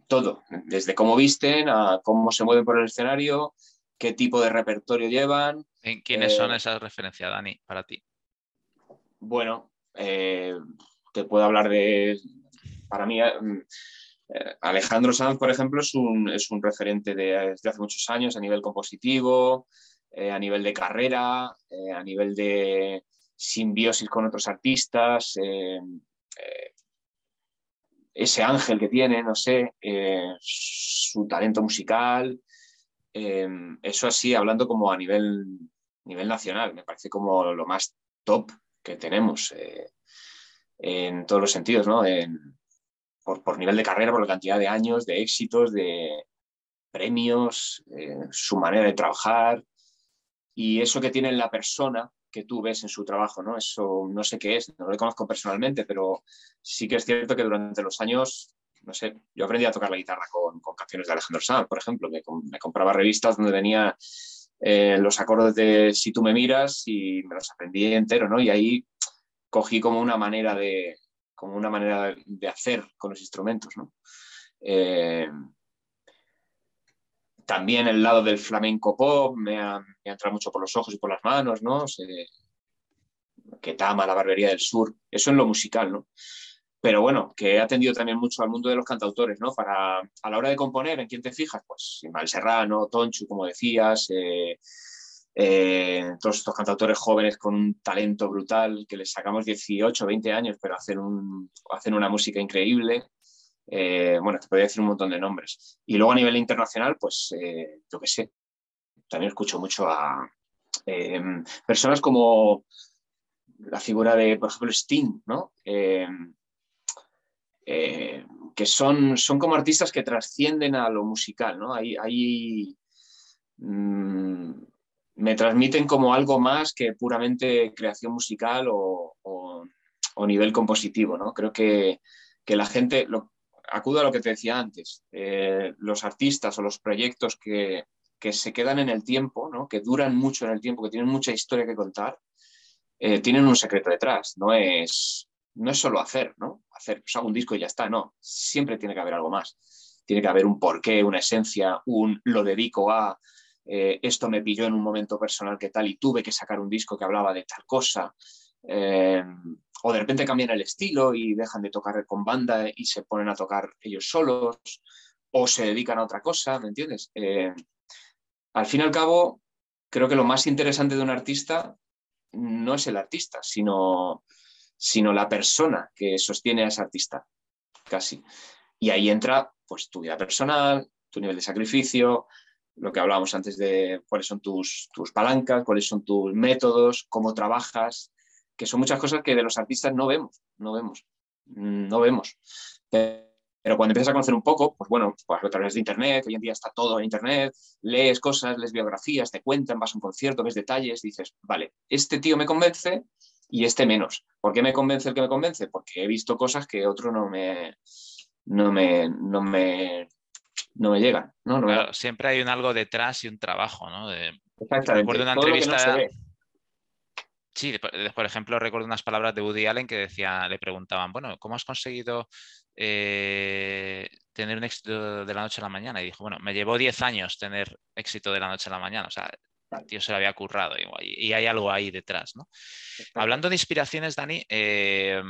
Todo, desde cómo visten a cómo se mueven por el escenario, qué tipo de repertorio llevan. ¿Quiénes son eh, esas referencias, Dani, para ti? Bueno, eh, te puedo hablar de, para mí, eh, Alejandro Sanz, por ejemplo, es un, referente de, hace muchos años a nivel compositivo, eh, a nivel de carrera, eh, a nivel de simbiosis con otros artistas, ese ángel que tiene, no sé, su talento musical, eso así, hablando como a nivel, nivel nacional, me parece como lo más top que tenemos en todos los sentidos, ¿no? Por, nivel de carrera, por la cantidad de años, de éxitos, de premios, eh, su manera de trabajar y eso que tiene en la persona que tú ves en su trabajo, ¿no? Eso no sé qué es, no lo conozco personalmente, pero sí que es cierto que durante los años, no sé, yo aprendí a tocar la guitarra con, canciones de Alejandro Sanz, por ejemplo, que me compraba revistas donde venía eh, los acordes de Si tú me miras y me los aprendí entero, ¿no? Y ahí cogí como una manera de, como una manera de hacer con los instrumentos. Eh, también el lado del flamenco pop me ha, entrado mucho por los ojos y por las manos, ¿no? que tama la barbería del sur, eso en lo musical, ¿no? Pero bueno, que he atendido también mucho al mundo de los cantautores, ¿no? Para, a la hora de componer, ¿en quién te fijas? Pues Ismael Serrano, Tonchu, como decías, eh, eh, todos estos cantautores jóvenes con un talento brutal, que les sacamos 18, 20 años, pero hacen, un, hacen una música increíble. Eh, bueno, te podría decir un montón de nombres. Y luego a nivel internacional, pues eh, yo qué sé, también escucho mucho a personas como la figura de, por ejemplo, Sting, ¿no? que son, son como artistas que trascienden a lo musical, ¿no? Hay, hay mm, me transmiten como algo más que puramente creación musical o, nivel compositivo. ¿no? Creo que, la gente, lo, acudo a lo que te decía antes, eh, los artistas o los proyectos que, se quedan en el tiempo, ¿no? que duran mucho en el tiempo, que tienen mucha historia que contar, eh, tienen un secreto detrás. No es, no es solo hacer, ¿no? Hacer pues, un disco y ya está, no. Siempre tiene que haber algo más. Tiene que haber un porqué, una esencia, un lo dedico a, eh, esto me pilló en un momento personal que tal y tuve que sacar un disco que hablaba de tal cosa. Eh, o de repente cambian el estilo y dejan de tocar con banda y se ponen a tocar ellos solos, o se dedican a otra cosa, ¿me entiendes? Eh, al fin y al cabo, creo que lo más interesante de un artista no es el artista, sino, sino la persona que sostiene a ese artista, casi. Y ahí entra pues tu vida personal, tu nivel de sacrificio, lo que hablábamos antes de cuáles son tus, tus palancas, cuáles son tus métodos, cómo trabajas, que son muchas cosas que de los artistas no vemos, no vemos, mm, no vemos. Pero cuando empiezas a conocer un poco, pues bueno, pues a través de Internet, hoy en día está todo en Internet, lees cosas, lees biografías, te cuentan, vas a un concierto, ves detalles, dices, vale, este tío me convence y este menos. ¿Por qué me convence el que me convence? Porque he visto cosas que otro no me, no me, no me, no me llegan. ¿no? siempre hay un algo detrás y un trabajo, ¿no? Exactamente. Recuerdo una entrevista. sí, por ejemplo, recuerdo unas palabras de Woody Allen que decía, le preguntaban, bueno, ¿cómo has conseguido eh, tener un éxito de la noche a la mañana? Y dijo, bueno, me llevó 10 años tener éxito de la noche a la mañana. O sea, el tío se lo había currado y, y hay algo ahí detrás, ¿no? Hablando de inspiraciones, Dani, eh,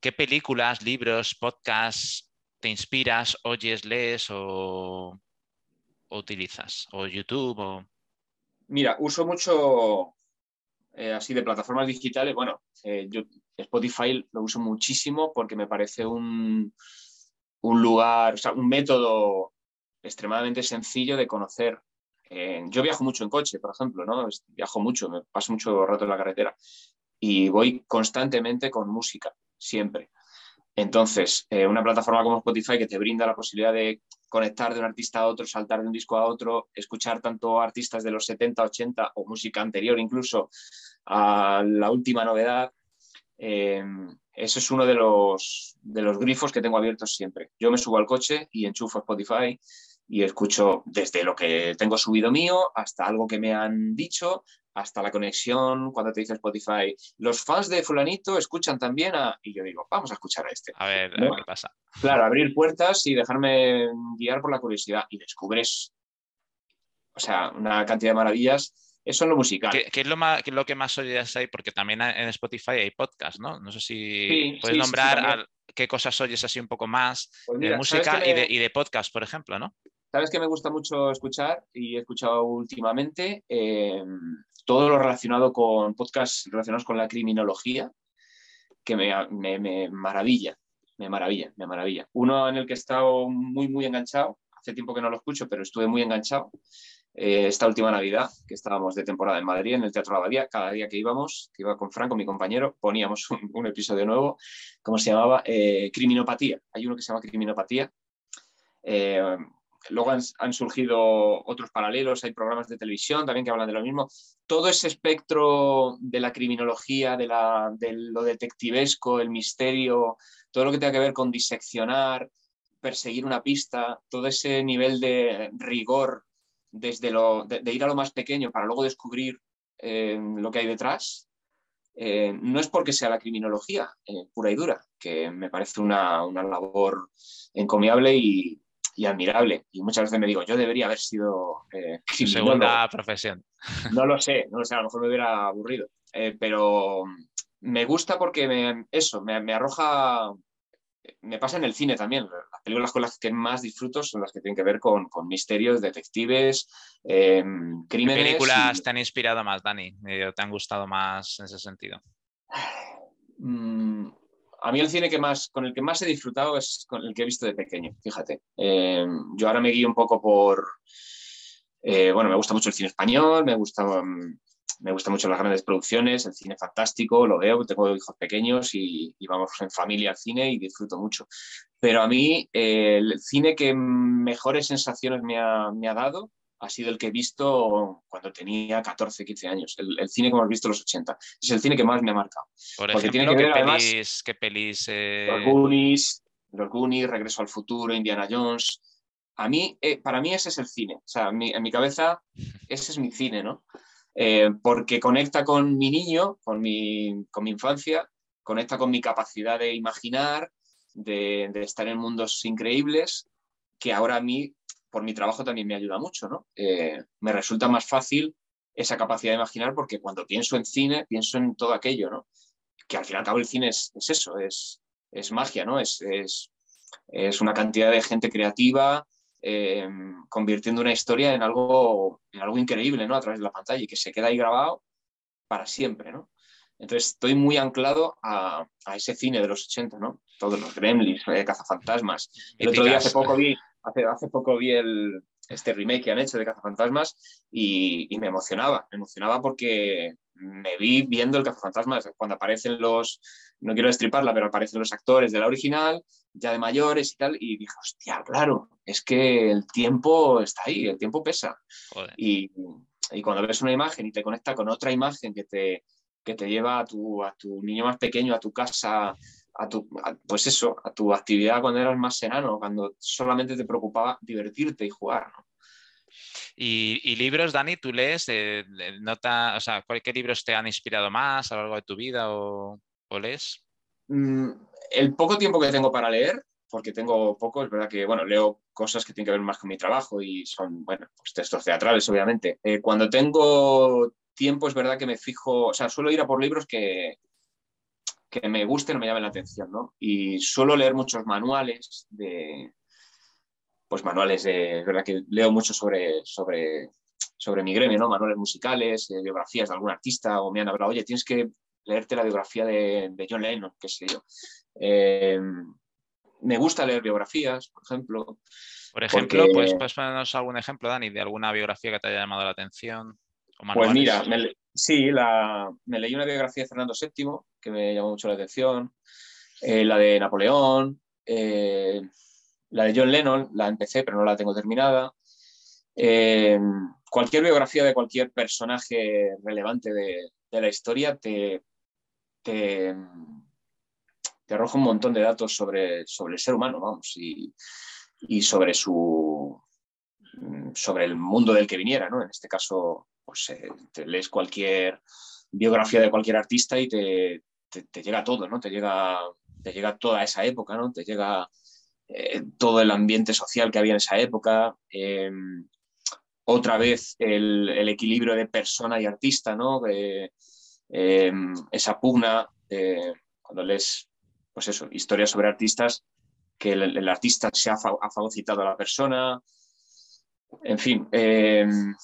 ¿qué películas, libros, podcasts te inspiras, oyes, lees o, utilizas? ¿O YouTube? O... Mira, uso mucho eh, así de plataformas digitales. Bueno, eh, yo Spotify lo uso muchísimo porque me parece un, un lugar, o sea, un método extremadamente sencillo de conocer. Eh, yo viajo mucho en coche, por ejemplo, ¿no? Viajo mucho, me paso mucho rato en la carretera y voy constantemente con música, siempre. Entonces, eh, una plataforma como Spotify que te brinda la posibilidad de conectar de un artista a otro, saltar de un disco a otro, escuchar tanto artistas de los 70, 80 o música anterior incluso a la última novedad, eh, eso es uno de los, de los grifos que tengo abiertos siempre. Yo me subo al coche y enchufo Spotify y escucho desde lo que tengo subido mío hasta algo que me han dicho, hasta la conexión cuando te dice Spotify, los fans de fulanito escuchan también a... Y yo digo, vamos a escuchar a este. A ver, qué pasa. Claro, abrir puertas y dejarme guiar por la curiosidad y descubres, o sea, una cantidad de maravillas. Eso es lo musical. ¿Qué, es, lo más, lo que más oyes ahí? Porque también en Spotify hay podcast, ¿no? No sé si puedes nombrar qué cosas oyes así un poco más pues de música y, de, y, de, podcast, por ejemplo, ¿no? ¿Sabes que me gusta mucho escuchar y he escuchado últimamente? Eh, todo lo relacionado con podcasts relacionados con la criminología, que me, maravilla, me maravilla, me maravilla. Uno en el que he estado muy, muy enganchado, hace tiempo que no lo escucho, pero estuve muy enganchado, eh, esta última Navidad, que estábamos de temporada en Madrid, en el Teatro La Abadía, cada día que íbamos, que iba con Franco, mi compañero, poníamos un, episodio nuevo, ¿cómo se llamaba? Eh, criminopatía. Hay uno que se llama Criminopatía. Luego han, surgido otros paralelos, hay programas de televisión también que hablan de lo mismo. Todo ese espectro de la criminología, de, lo detectivesco, el misterio, todo lo que tenga que ver con diseccionar, perseguir una pista, todo ese nivel de rigor desde lo, de, ir a lo más pequeño para luego descubrir eh, lo que hay detrás, eh, no es porque sea la criminología eh, pura y dura, que me parece una, una labor encomiable y, y admirable. Y muchas veces me digo, yo debería haber sido eh, segunda profesión. No lo sé, no lo sé, a lo mejor me hubiera aburrido. Eh, pero me gusta porque me, eso, me, arroja, me pasa en el cine también. Las películas con las que más disfruto son las que tienen que ver con, misterios, detectives, eh, crímenes. ¿Qué películas te han inspirado más, Dani? ¿Te han gustado más en ese sentido? Mm, a mí el cine que más, con el que más he disfrutado es con el que he visto de pequeño, fíjate. Eh, yo ahora me guío un poco por, eh, bueno, me gusta mucho el cine español, me gusta, mm, me gusta mucho las grandes producciones, el cine fantástico, lo veo, tengo hijos pequeños y, vamos en familia al cine y disfruto mucho. Pero a mí eh, el cine que mejores sensaciones me ha, me ha dado ha sido el que he visto cuando tenía 14, 15 años. El, cine que hemos visto en los 80. Es el cine que más me ha marcado. Por ejemplo, tiene que ¿qué, pelis, ¿qué pelis? Eh? Los Goonies, Los Goonies, Regreso al Futuro, Indiana Jones. A mí, eh, para mí ese es el cine. O sea, en mi, cabeza ese es mi cine, ¿no? Eh, porque conecta con mi niño, con mi, con mi infancia, conecta con mi capacidad de imaginar, de, de estar en mundos increíbles, que ahora a mí por mi trabajo también me ayuda mucho, ¿no? Eh, me resulta más fácil esa capacidad de imaginar porque cuando pienso en cine, pienso en todo aquello, ¿no? Que al fin y al cabo el cine es, eso, es, es, magia, ¿no? Es, es, una cantidad de gente creativa eh, convirtiendo una historia en algo, en algo increíble, ¿no? A través de la pantalla y que se queda ahí grabado para siempre, ¿no? Entonces estoy muy anclado a, ese cine de los 80, ¿no? Todos los gremlins, eh, cazafantasmas. El otro día hace poco vi hace, poco vi el, este remake que han hecho de Cazafantasmas y, y me emocionaba, me emocionaba porque me vi viendo el Cazafantasmas cuando aparecen los, no quiero destriparla, pero aparecen los actores de la original, ya de mayores y tal, y dije, hostia, claro, es que el tiempo está ahí, el tiempo pesa. Y, y, cuando ves una imagen y te conecta con otra imagen que te, que te lleva a tu, a tu niño más pequeño, a tu casa, a tu, pues eso, a tu actividad cuando eras más enano, cuando solamente te preocupaba divertirte y jugar. Y, libros, Dani, tú lees, eh, nota, o sea, ¿qué libros te han inspirado más a lo largo de tu vida o, lees? Mm, el poco tiempo que tengo para leer, porque tengo poco, es verdad que, bueno, leo cosas que tienen que ver más con mi trabajo y son, bueno, pues textos teatrales, obviamente. Eh, cuando tengo tiempo, es verdad que me fijo, o sea, suelo ir a por libros que, que me gusten o me llamen la atención, ¿no? Y suelo leer muchos manuales de, pues manuales de, es verdad que leo mucho sobre, sobre, sobre mi gremio, ¿no? Manuales musicales, eh, biografías de algún artista, o me han hablado, oye, tienes que leerte la biografía de, John Lennon, qué sé yo. Eh, me gusta leer biografías, por ejemplo. Por ejemplo, pues puedes ponernos algún ejemplo, Dani, de alguna biografía que te haya llamado la atención. pues mira, sí, la, me leí una biografía de Fernando VII, que me llamó mucho la atención, eh, la de Napoleón, eh, la de John Lennon, la empecé pero no la tengo terminada. Eh, cualquier biografía de cualquier personaje relevante de, la historia te, te, arroja un montón de datos sobre, sobre el ser humano, vamos, y, sobre su, sobre el mundo del que viniera, ¿no? En este caso, pues eh, te lees cualquier biografía de cualquier artista y te, llega todo, ¿no? Te llega, te llega toda esa época, ¿no? Te llega eh, todo el ambiente social que había en esa época. Em, otra vez el, equilibrio de persona y artista, ¿no? Em, esa pugna, cuando lees, pues eso, historias sobre artistas, que el, artista se ha, fagocitado a la persona. En fin, em,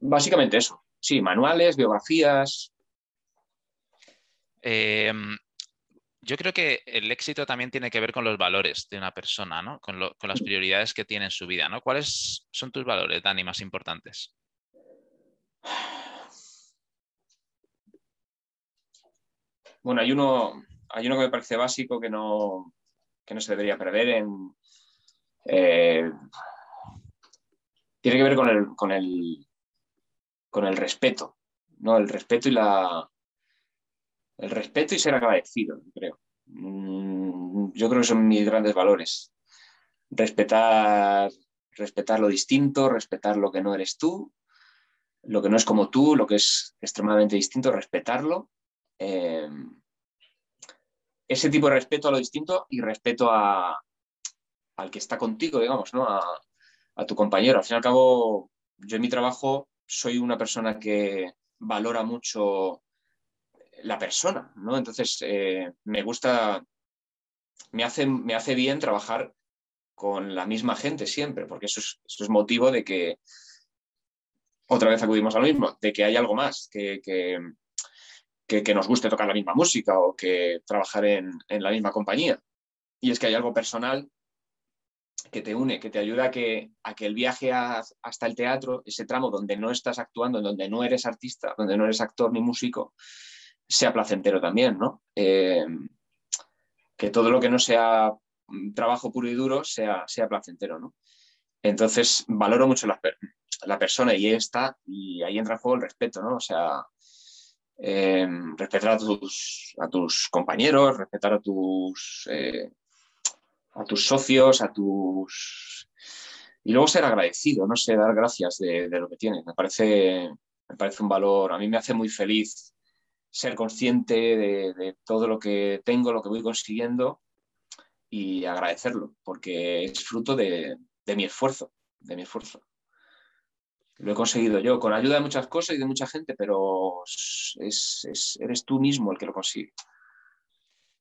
básicamente eso. Sí, manuales, biografías. Em, yo creo que el éxito también tiene que ver con los valores de una persona, ¿no? Con, las prioridades que tiene en su vida, ¿no? ¿Cuáles son tus valores, Dani, más importantes? Bueno, hay uno, hay uno que me parece básico que no, que no se debería perder en... Eh, tiene que ver con el, con el, con el respeto, ¿no? El respeto y la... El respeto y ser agradecido, creo. Mm, yo creo que son mis grandes valores. Respetar, respetar lo distinto, respetar lo que no eres tú, lo que no es como tú, lo que es extremadamente distinto, respetarlo. Eh, ese tipo de respeto a lo distinto y respeto a, al que está contigo, digamos, ¿no? Tu compañero. Al fin y al cabo, yo en mi trabajo soy una persona que valora mucho la persona, ¿no? Entonces, eh, me gusta, me hace, me hace bien trabajar con la misma gente siempre, porque eso es, eso es motivo de que, otra vez acudimos a lo mismo, de que hay algo más, que, que, nos guste tocar la misma música o que trabajar en, la misma compañía. Y es que hay algo personal que te une, que te ayuda a que, a que el viaje hasta el teatro, ese tramo donde no estás actuando, donde no eres artista, donde no eres actor ni músico, sea placentero también, ¿no? Eh, que todo lo que no sea trabajo puro y duro sea, sea placentero, ¿no? Entonces, valoro mucho la, la persona y está, y ahí entra en juego el respeto, ¿no? O sea, Em, respetar a tus, a tus, compañeros, respetar a tus, eh, a tus socios, a tus... Y luego ser agradecido, no sé, dar gracias de, lo que tienes. Me parece, me parece un valor, a mí me hace muy feliz ser consciente de, todo lo que tengo, lo que voy consiguiendo y agradecerlo, porque es fruto de mi esfuerzo, de mi esfuerzo lo he conseguido yo, con ayuda de muchas cosas y de mucha gente, pero es, eres tú mismo el que lo consigue.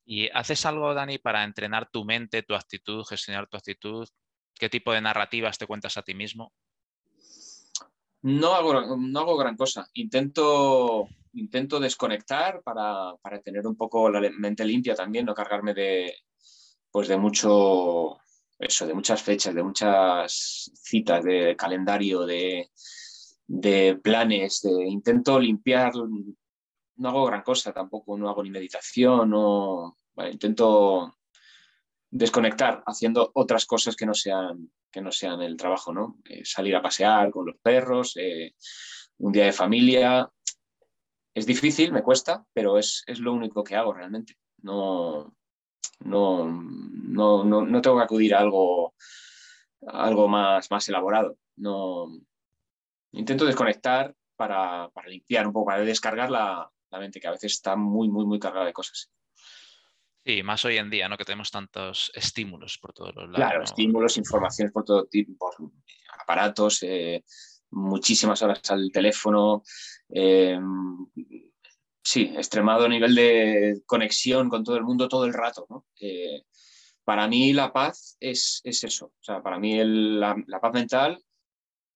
¿Y haces algo, Dani, para entrenar tu mente, tu actitud, gestionar tu actitud? ¿Qué tipo de narrativas te cuentas a ti mismo? No hago, no hago gran cosa. Intento, intento desconectar para, tener un poco la mente limpia también, no cargarme de, pues de mucho, eso, de muchas fechas, de muchas citas, de calendario, de, planes, de intento limpiar, no hago gran cosa tampoco, no hago ni meditación, no, intento desconectar haciendo otras cosas que no sean, que no sean el trabajo, ¿no? Eh, salir a pasear con los perros, eh, un día de familia. Es difícil, me cuesta, pero es, es lo único que hago realmente. No, no, no, no, tengo que acudir a algo, algo más, más elaborado. No, intento desconectar para, limpiar un poco, para descargar la, mente, que a veces está muy, muy, muy cargada de cosas. Sí, más hoy en día, ¿no? Que tenemos tantos estímulos por todos los lados. Claro, estímulos, informaciones por todo tipo, aparatos, eh, muchísimas horas al teléfono, eh, sí, extremado nivel de conexión con todo el mundo todo el rato. para mí la paz es, eso. O sea, para mí la, paz mental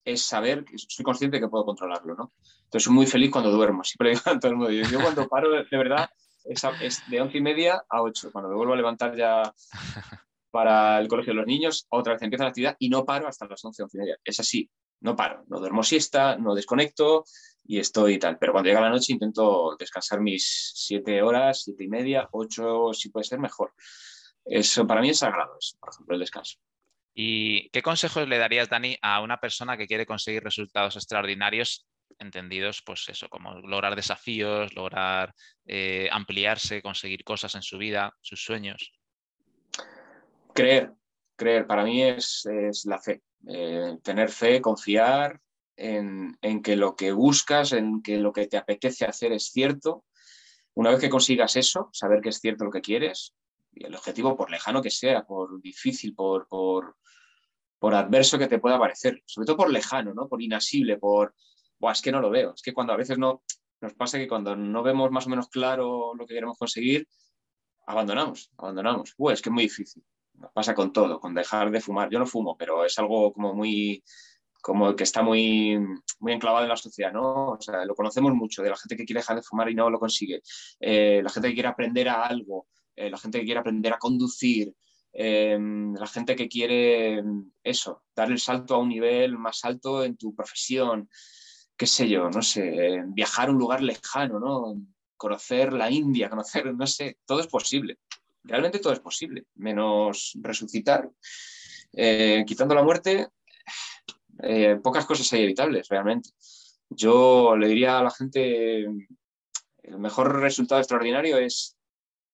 es saber soy consciente de que puedo controlarlo. ¿no? Entonces soy muy feliz cuando duermo. Siempre digo a todo el mundo. Yo, cuando paro, de, verdad, es, de once y media a ocho. Cuando me vuelvo a levantar ya para el colegio de los niños, otra vez empieza la actividad y no paro hasta las once, once y media. Es así. No paro. No duermo siesta, no desconecto y estoy tal. Pero cuando llega la noche intento descansar mis siete horas, siete y media, ocho, si puede ser mejor. Eso para mí es sagrado, por ejemplo, el descanso. ¿Y qué consejos le darías, Dani, a una persona que quiere conseguir resultados extraordinarios, entendidos, pues eso, como lograr desafíos, lograr eh, ampliarse, conseguir cosas en su vida, sus sueños? Creer, creer, para mí es, es la fe. Eh, tener fe, confiar en, que lo que buscas, en que lo que te apetece hacer es cierto. Una vez que consigas eso, saber que es cierto lo que quieres, el objetivo, por lejano que sea, por difícil, por, por, por adverso que te pueda parecer, sobre todo por lejano, ¿no? por inasible, por, es que no lo veo. Es que cuando a veces no, nos pasa que cuando no vemos más o menos claro lo que queremos conseguir, abandonamos, abandonamos. es que es muy difícil. Nos pasa con todo, con dejar de fumar. Yo no fumo, pero es algo como muy, como que está muy, muy enclavado en la sociedad, ¿no? O sea, lo conocemos mucho, de la gente que quiere dejar de fumar y no lo consigue, eh, la gente que quiere aprender a algo, eh, la gente que quiere aprender a conducir, eh, la gente que quiere eso, dar el salto a un nivel más alto en tu profesión, qué sé yo, no sé, viajar a un lugar lejano, ¿no? Conocer la India, conocer, no sé, todo es posible. Realmente todo es posible, menos resucitar. quitando la muerte, eh, pocas cosas hay evitables realmente. Yo le diría a la gente, el mejor resultado extraordinario es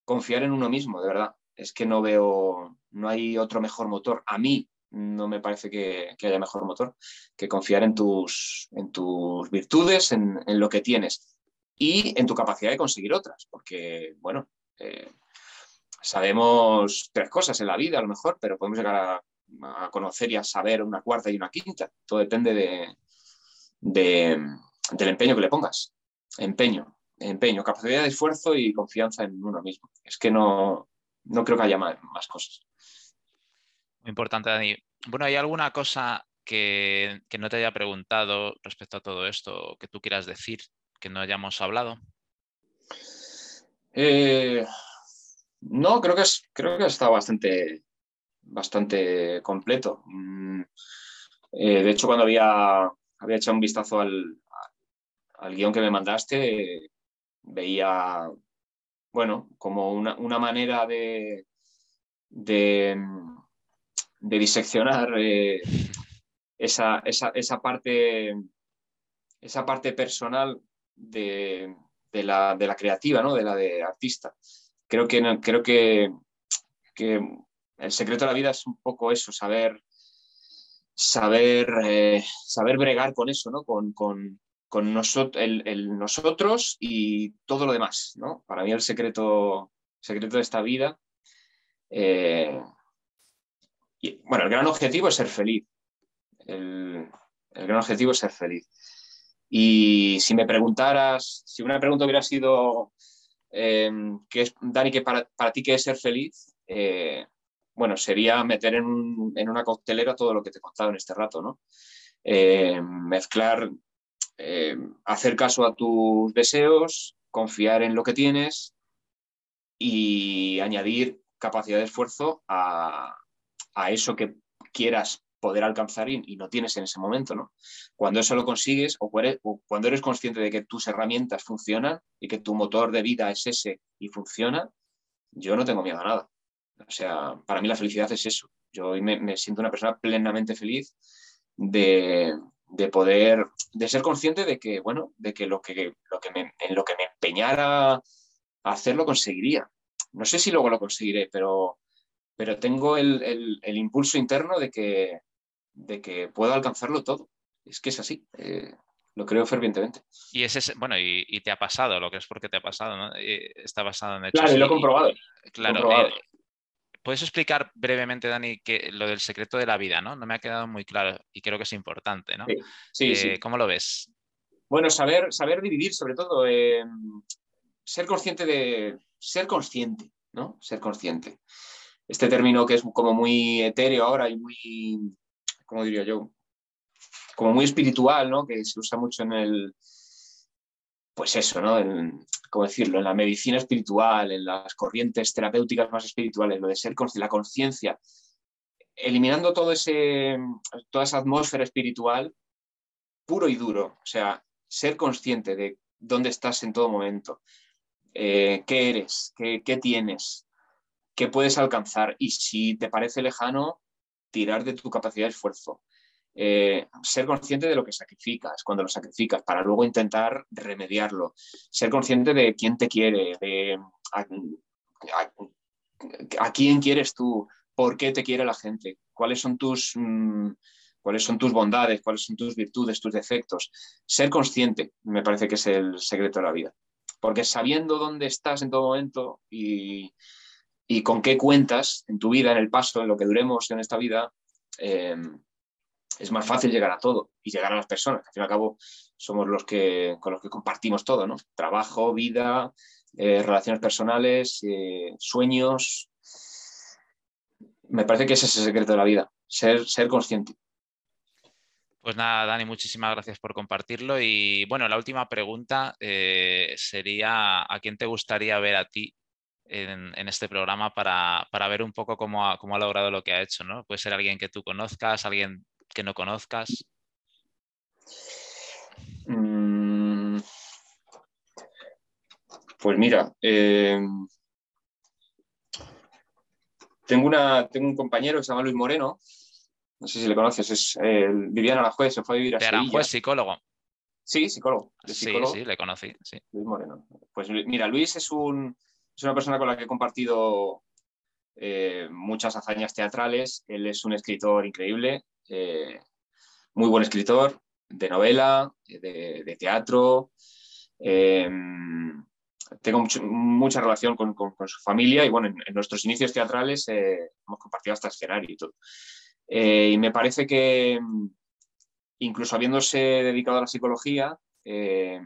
confiar en uno mismo, de verdad. Es que no veo, no hay otro mejor motor. A mí no me parece que, haya mejor motor que confiar en tus, en tus virtudes, en, lo que tienes y en tu capacidad de conseguir otras, porque, bueno, eh, sabemos tres cosas en la vida a lo mejor, pero podemos llegar a conocer y a saber una cuarta y una quinta. Todo depende de, del empeño que le pongas. Empeño, empeño, capacidad de esfuerzo y confianza en uno mismo. Es que no, no creo que haya más, cosas. Muy importante, Dani. Bueno, ¿hay alguna cosa que, no te haya preguntado respecto a todo esto que tú quieras decir, que no hayamos hablado? Eh, no, creo que, es, creo que estado bastante, bastante completo. Mm, eh, de hecho, cuando había, había echado un vistazo al, al guion que me mandaste, veía, bueno, como una, manera de, de, diseccionar eh, esa, esa, parte, esa parte personal de, la, de la creativa, ¿no? de la de artista. Creo que, creo que, que el secreto de la vida es un poco eso, saber, saber, eh, saber bregar con eso, ¿no? Con, con, el, nosotros y todo lo demás, ¿no? Para mí el secreto, secreto de esta vida, eh, bueno, el gran objetivo es ser feliz. El, gran objetivo es ser feliz. Y si me preguntaras, si una pregunta hubiera sido, eh, ¿qué es, Dani, que para, para, ti qué es ser feliz? bueno, sería meter en, una coctelera todo lo que te he contado en este rato, ¿no? Eh, mezclar, eh, hacer caso a tus deseos, confiar en lo que tienes y añadir capacidad de esfuerzo a, eso que quieras poder alcanzar y, no tienes en ese momento, ¿no? Cuando eso lo consigues o, cuando eres consciente de que tus herramientas funcionan y que tu motor de vida es ese y funciona, yo no tengo miedo a nada. O sea, para mí la felicidad es eso. Yo hoy me, siento una persona plenamente feliz de, poder, de ser consciente de que, bueno, de que, lo que, lo que en lo que me empeñara a hacer lo conseguiría. No sé si luego lo conseguiré, pero, pero tengo el, impulso interno de que, de que puedo alcanzarlo todo. Es que es así. Eh, lo creo fervientemente. Y ese, bueno, y, te ha pasado, lo que es porque te ha pasado, ¿no? Eh, está basado en hechos. Claro, y lo he comprobado. Claro, eh, ¿Puedes explicar brevemente, Dani, que lo del secreto de la vida, ¿no? No me ha quedado muy claro y creo que es importante, ¿no? Sí, sí, eh, ¿Cómo lo ves? Bueno, saber, saber dividir, sobre todo, eh, ser consciente de. ser consciente, ¿no? Ser consciente. Este término que es como muy etéreo ahora y muy, ¿cómo diría yo? Como muy espiritual, ¿no? Que se usa mucho en el. Pues eso, ¿no? En, ¿cómo decirlo?, en la medicina espiritual, en las corrientes terapéuticas más espirituales, lo de ser la conciencia, eliminando todo ese, toda esa atmósfera espiritual, puro y duro, o sea, ser consciente de dónde estás en todo momento, eh, qué eres, qué tienes, qué puedes alcanzar y si te parece lejano, tirar de tu capacidad de esfuerzo. Eh, ser consciente de lo que sacrificas cuando lo sacrificas para luego intentar remediarlo, ser consciente de quién te quiere, de a, quién quieres tú, por qué te quiere la gente, cuáles son tus, mm, cuáles son tus bondades, cuáles son tus virtudes, tus defectos. Ser consciente me parece que es el secreto de la vida. Porque sabiendo dónde estás en todo momento y, con qué cuentas en tu vida, en el paso, en lo que duremos en esta vida, eh, es más fácil llegar a todo y llegar a las personas. Al fin y al cabo, somos los que, con los que compartimos todo, ¿no? Trabajo, vida, eh, relaciones personales, eh, sueños. Me parece que ese es el secreto de la vida, ser, ser consciente. Pues nada, Dani, muchísimas gracias por compartirlo. Y bueno, la última pregunta eh, sería, ¿a quién te gustaría ver a ti en, este programa para, ver un poco cómo ha, cómo ha, logrado lo que ha hecho? ¿no? Puede ser alguien que tú conozcas, alguien que no conozcas. Mm. Pues mira, eh, tengo, una, tengo un compañero que se llama Luis Moreno, no sé si le conoces, es eh, Viviana Aranjuez, se fue a vivir a de Aranjuez, psicólogo. Sí, psicólogo, Sí, sí, le conocí. Sí. Luis Moreno. Pues mira, Luis es, un, es una persona con la que he compartido eh, muchas hazañas teatrales. Él es un escritor increíble, eh, muy buen escritor de novela, de, teatro. tengo mucha relación con, su familia y bueno, en, nuestros inicios teatrales hemos compartido hasta escenario y todo. Eh, y me parece que incluso habiéndose dedicado a la psicología, eh,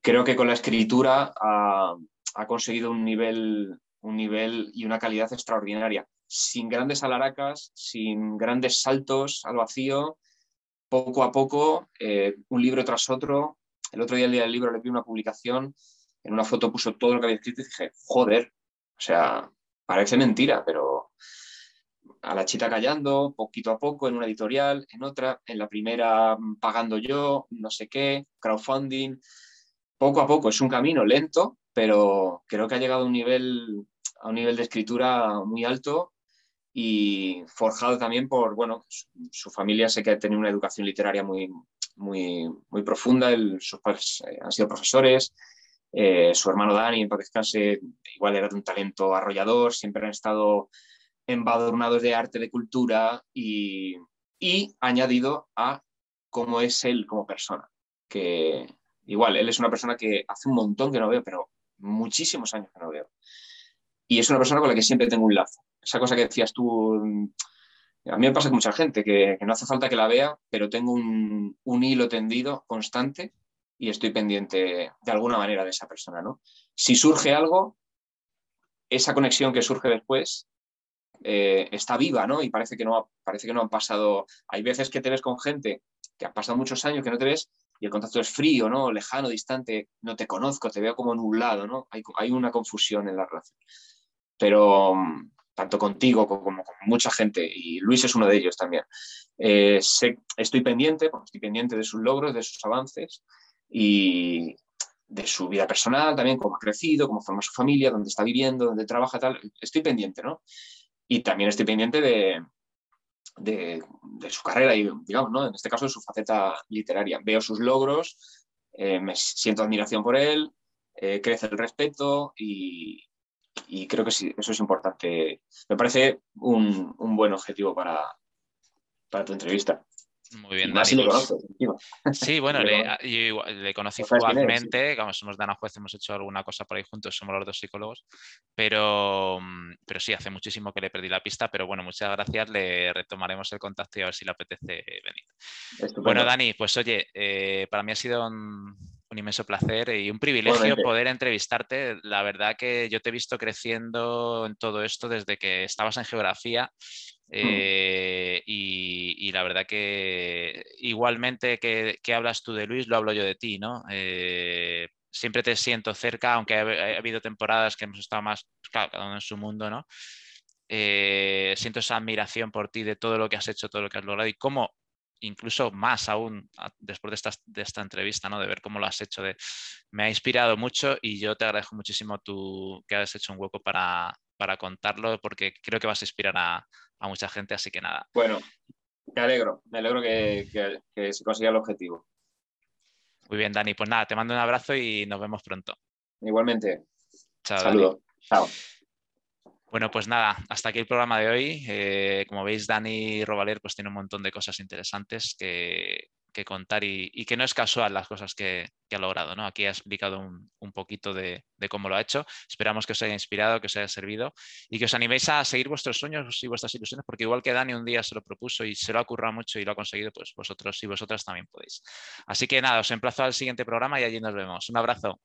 creo que con la escritura ha, conseguido un nivel, un nivel y una calidad extraordinaria, sin grandes alaracas, sin grandes saltos al vacío, poco a poco, eh, un libro tras otro. El otro día, el día del libro, le vi una publicación, en una foto puso todo lo que había escrito y dije, joder, o sea, parece mentira, pero a la chita callando, poquito a poco, en una editorial, en otra, en la primera mm, pagando yo, no sé qué, crowdfunding, poco a poco, es un camino lento, pero creo que ha llegado a un nivel, a un nivel de escritura muy alto y forjado también por, bueno, su, familia sé que ha tenido una educación literaria muy, muy, muy profunda, sus padres eh, han sido profesores, eh, su hermano Dani, en paz descanse, igual era de un talento arrollador, siempre han estado embadurnados de arte, de cultura y, añadido a cómo es él como persona. Que igual, él es una persona que hace un montón que no veo, pero muchísimos años que no veo. Y es una persona con la que siempre tengo un lazo. Esa cosa que decías tú, a mí me pasa con mucha gente, que, no hace falta que la vea, pero tengo un, un, hilo tendido constante y estoy pendiente de alguna manera de esa persona. ¿no? Si surge algo, esa conexión que surge después eh, está viva, ¿no? Y parece que no, parece que no han pasado. Hay veces que te ves con gente que ha pasado muchos años que no te ves y el contacto es frío, ¿no? Lejano, distante, no te conozco, te veo como nublado, ¿no? Hay, hay una confusión en la relación. Pero mm, tanto contigo como con mucha gente, y Luis es uno de ellos también. Eh, estoy pendiente, estoy pendiente de sus logros, de sus avances y de su vida personal también, cómo ha crecido, cómo forma su familia, dónde está viviendo, dónde trabaja, tal. Estoy pendiente, ¿no? y también estoy pendiente de, de, su carrera y, digamos, ¿no? en este caso de su faceta literaria. Veo sus logros, eh, me siento admiración por él, eh, crece el respeto y, creo que sí, eso es importante. Me parece un, un buen objetivo para, para tu entrevista. Muy bien, Dani. Pues sí, bueno, le, yo le conocí fugazmente, como somos Dana Juez, hemos hecho alguna cosa por ahí juntos, somos los dos psicólogos, pero, pero sí, hace muchísimo que le perdí la pista, pero bueno, muchas gracias, le retomaremos el contacto y a ver si le apetece venir. Bueno, Dani, pues oye, eh, para mí ha sido un, inmenso placer y un privilegio poder entrevistarte. La verdad que yo te he visto creciendo en todo esto desde que estabas en geografía Mm. Eh, y, la verdad que igualmente que, hablas tú de Luis, lo hablo yo de ti, ¿no? Eh, siempre te siento cerca, aunque ha, habido temporadas que hemos estado más, pues uno en su mundo, ¿no? Eh, siento esa admiración por ti de todo lo que has hecho, todo lo que has logrado y cómo, incluso más aún después de esta, de esta entrevista, ¿no? de ver cómo lo has hecho. De, me ha inspirado mucho y yo te agradezco muchísimo tú que has hecho un hueco para, para contarlo porque creo que vas a inspirar a, a mucha gente, así que nada. Bueno, me alegro, me alegro que, se consiga el objetivo. Muy bien, Dani, pues nada, te mando un abrazo y nos vemos pronto. Igualmente. Chao. Saludos. Chao. Bueno, pues nada, hasta aquí el programa de hoy. Eh, como veis, Dani Rovaler pues tiene un montón de cosas interesantes que, contar y, que no es casual las cosas que, ha logrado. ¿no? Aquí ha explicado un, poquito de, cómo lo ha hecho. Esperamos que os haya inspirado, que os haya servido y que os animéis a seguir vuestros sueños y vuestras ilusiones, porque igual que Dani un día se lo propuso y se lo ha currado mucho y lo ha conseguido, pues vosotros y vosotras también podéis. Así que nada, os emplazo al siguiente programa y allí nos vemos. Un abrazo.